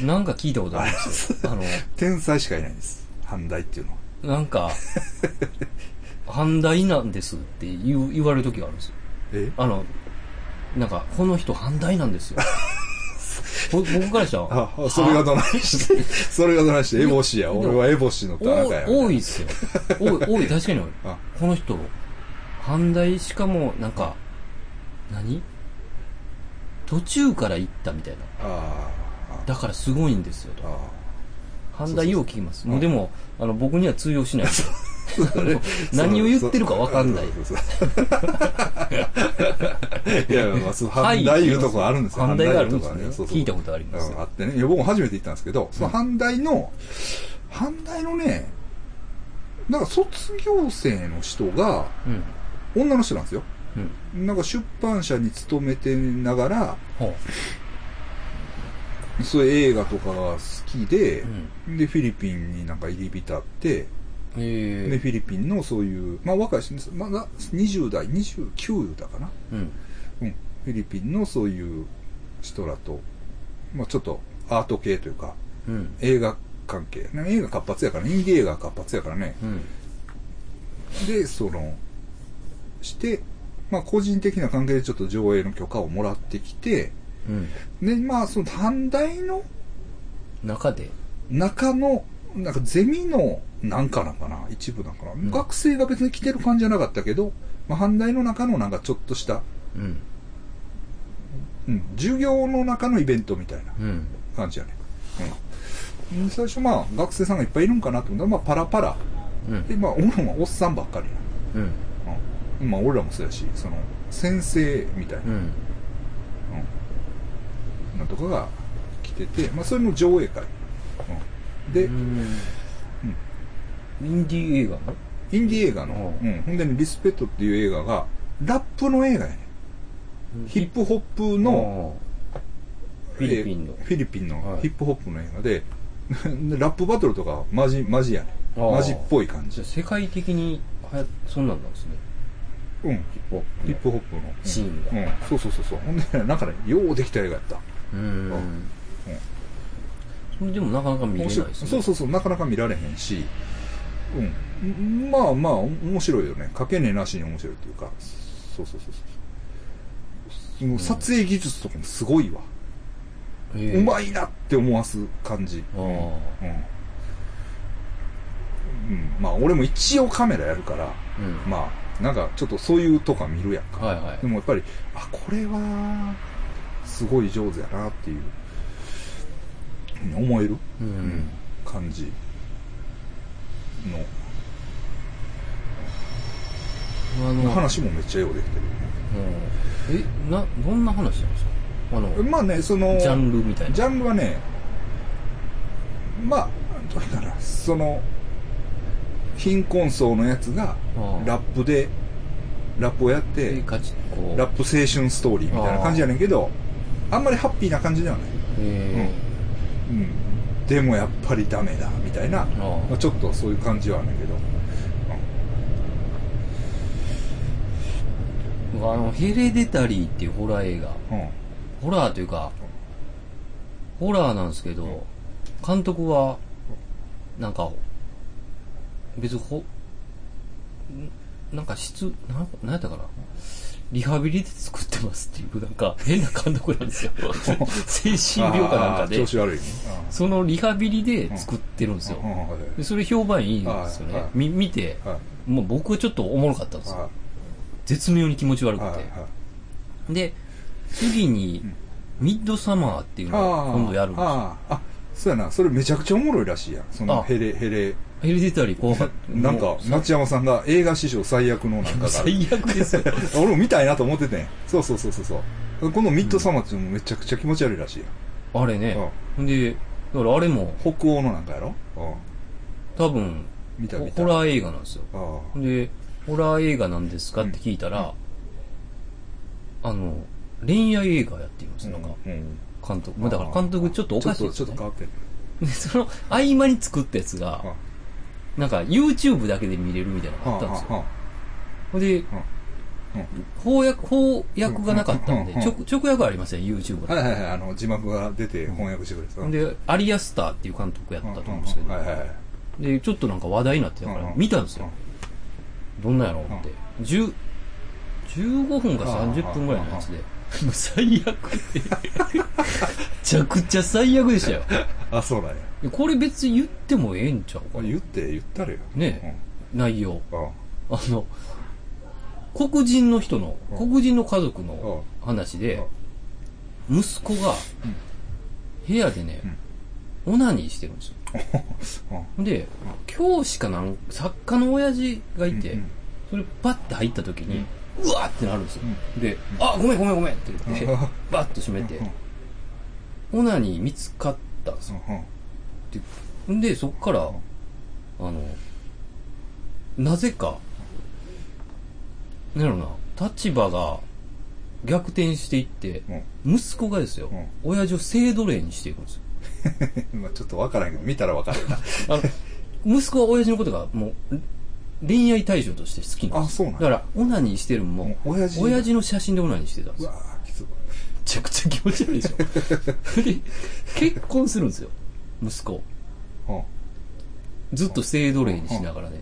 る。なんか聞いたことあるんですよ。あの、天才しかいないんです。反対っていうのは。なんか、反対なんですって言う言われる時があるんですよ。え？あの、なんか、この人反対なんですよ。ぼ僕からしたら、あ、あそれがどないして、それがどないして、エボシや。俺はエボシの田中や。多多いっすよ。多い、多い、確かに多い。*laughs* あこの人、反対しかも、なんか、何？途中から行ったみたいな。あだからすごいんですよと反対よう聞きます。もうでも、あの、僕には通用しないです *laughs* *laughs* 何を言ってるかわかんない。いや、まあ、そう反対いうとこあるんですよ。反対があるんですね聞いたことありますうんあってね。いや、僕も初めて行ったんですけど、その反対の、反対のね、なんか卒業生の人が、うん。女の人なんですよ。うん。なんか出版社に勤めてながら、ほそういう映画とかが好きで。で、フィリピンになんか入り浸って、えで、フィリピンのそういう、まあ若い人です。まだ20代、29だかな。うん。うん。フィリピンのそういう人らと、まあちょっとアート系というか、うん。映画関係。ね映画活発やからね、インディ映画活発やからね。うん。で、その、して、まあ個人的な関係でちょっと上映の許可をもらってきて、うん。で、まあその短大の中で？中の、なんかゼミのなんかなんかな一部なんかな、ん学生が別に来てる感じじゃなかったけど、まあ、阪大の中のなんかちょっとした、うん。うん、授業の中のイベントみたいなうん。感じやね。うん。最初まあ学生さんがいっぱいいるんかなと思ったら、まあパラパラ。うん。で、まあ俺もおっさんばっかりうん。な。うん。まあ俺らもそうやし、その、先生みたいな、うん。うん。なんとかが来てて、まあそれの上映会。うん。で、うん。インディー映画？のインディ映画の、ううん、ほんでね、リスペットっていう映画が、ラップの映画やね。ヒップホップの、のフィリピンのえーフィリピンのはいヒップホップの映画で、で *laughs* ラップバトルとかマジ、マジやね。マジっぽい感じじ。世界的にはやそんなんなんですねうん。ヒップホップヒップホップの。シーンがうん。そうそうそうそう。ほんで、なんかね、ようできた映画やった。うんそれでもなかなか見れないですねそうそうそう、なかなか見られへんし、うん。まあまあ、面白いよね。かけねえなしに面白いっていうか、そうそうそうそう。その撮影技術とかもすごいわ。へえうまいなって思わす感じ。ああうん。うん。まあ、俺も一応カメラやるから、うんまあ、なんかちょっとそういうとか見るやんか。はいはいでもやっぱり、あ、これは、すごい上手やなっていう、うん思える、ううん。ん感じの、あの話もめっちゃようできてうん。えなどんな話なんですか？あのる。まあね、その、ジャンルみたいな。ジャンルはね、まあ、どうかな、その、貧困層のやつがラップで、ラップをやっでて、ラップ青春ストーリーみたいな感じやねんけど、あんまりハッピーな感じではない。へうん。でもやっぱりダメだ、みたいな、あまあ、ちょっとそういう感じはあるんだけど、えあのヘレデタリーっていうホラー映画うん。うん。ホラーというかホラーなんですけど監督はなんか別にほんなんか質なんなんやったかなリハビリで作ってますっていうなんか変な監督なんですよ *laughs* 精神病かなんかで調子悪いね。そのリハビリで作ってるんですよでそれ評判いいんですよね、み見てはいもう僕はちょっとおもろかったんですよは絶妙に気持ち悪い。くて。で次にミッドサマーっていうのを今度やるんですよあそうやな。それめちゃくちゃおもろいらしいやん。そのあヘレ、ヘレ。ヘレデタリー怖かったなんかも、う町山さんが映画史上最悪のなんか。最悪ですよ *laughs* 俺も見たいなと思っててん。そうそうそうそうそう。このミッドサマーっていうのもめちゃくちゃ気持ち悪いらしい。あれねでだからあれも北欧のなんかやろ？うん。多分見た見た。ホラー映画なんですよあでホラー映画なんですかって聞いたら、あの恋愛映画やっていますあ。なんかうん。監督まあだから監督ちょっとおかしいちょっと、変わってる。でその合間に作ったやつがあなんか YouTube だけで見れるみたいなのがあったんですよ。はほん。で、翻訳、翻訳がなかったんで、直直訳はありません、YouTube は。いはいはい、あの、字幕が出て翻訳してくれてた。で、アリアスターっていう監督やったと思うんですけど、はいはいはい。で、ちょっとなんか話題になってたから見たんですよ。どんなんやろうって。10 15分か30分ぐらいのやつで、*laughs* もう最悪で。*laughs* めちゃくちゃ最悪でしたよ。あ、そうなんや。これ別に言ってもええんちゃうかな言って、言ったれよ。ね内容。うん。うん。あの、黒人の人の、黒人の家族の話で、息子が部屋でね、オナニーしてるんですよ。*laughs* うん。で、教師かなん作家の親父がいて、うんそれパッて入った時に、うわーってなるんですよ。で、あ、ごめんごめんごめんって言って、うんバッと閉めて、オナニー見つかったんですよ。うん。んで、そっから、あの、なぜか、なんやろな、立場が逆転していって、うん。息子がですよ、うん親父を性奴隷にしていくんですよ。*laughs* まあちょっとわからんけど、見たらわかるな。*laughs* あの、息子は親父のことがもう、恋愛対象として好きなんですあそうなんやだから、オナニーしてるのも、もう親父親父の写真でオナニーしてたんですよ。うわぁ、きつい。めちゃくちゃ気持ち悪いでしょ。*laughs* で、結婚するんですよ、息子。うん。ずっと性奴隷にしながらね。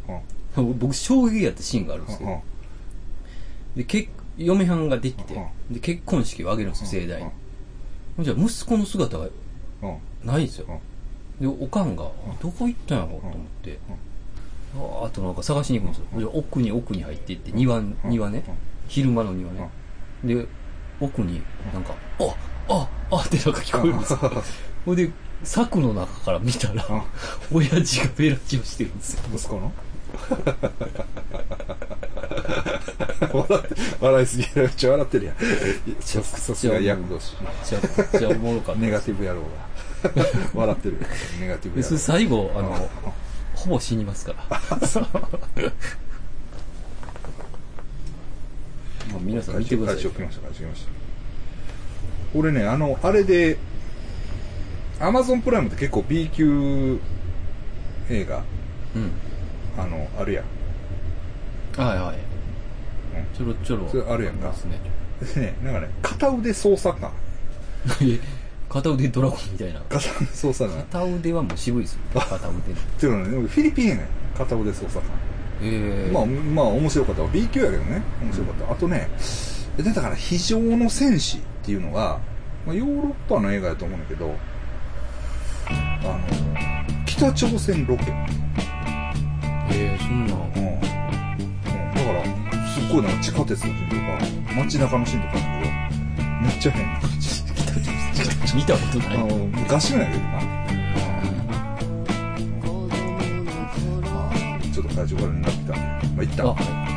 うん。僕、衝撃やったシーンがあるんですけうんど、で、結嫁はんができてう、で、結婚式を挙げるんですよ、盛大にじゃ、息子の姿がうん。ないんですよ。うん。で、おかんが、どこ行ったんやろうと思って、あーあとなんか探しに行くんですよ。奥に奥に入っていって、庭、庭ねうん。昼間の庭ね。で、奥になんか、あああってなんか聞こえるんですよ。ほんで、柵の中から見たら、親父がベラチをしてるんですよ。息子の？笑笑いすぎやめっちゃ笑ってるやん。ささすが役年。めちゃくちゃおもろかった *laughs* ネ。ガティブ野郎が。笑ってる。ネガティブ野郎。最後、あの、ほぼ死にますから。ま *laughs* あ皆さん見てください会長。来ました、会長来ました。俺ね、あの、あれで、アマゾンプライムって結構 B 級映画、うん。あの、あるやん。はいはい。ちょろちょろ。それあるやんかますね。なんかね、片腕操作感。*laughs* え片腕ドラゴンみたいな。片腕操作感。っ片腕はもう渋いですよ。片腕の。ていうのはね、フィリピンやねん。片腕操作感。ええまあ、まあ、面白かったわ。B 級やけどね。面白かった。あとね、で、だから、非常の戦士っていうのが、まあ、ヨーロッパの映画やと思うんだけど、あの、北朝鮮ロケ。ええそんな。うん。うん、だから、すっごいなんか地下鉄のシーンとか、街中のシーンとかなんだけど、めっちゃ変な感じ。見たことない。昔のやけどな。ちょっと会場から連絡来たんで、まあ、一旦。あはい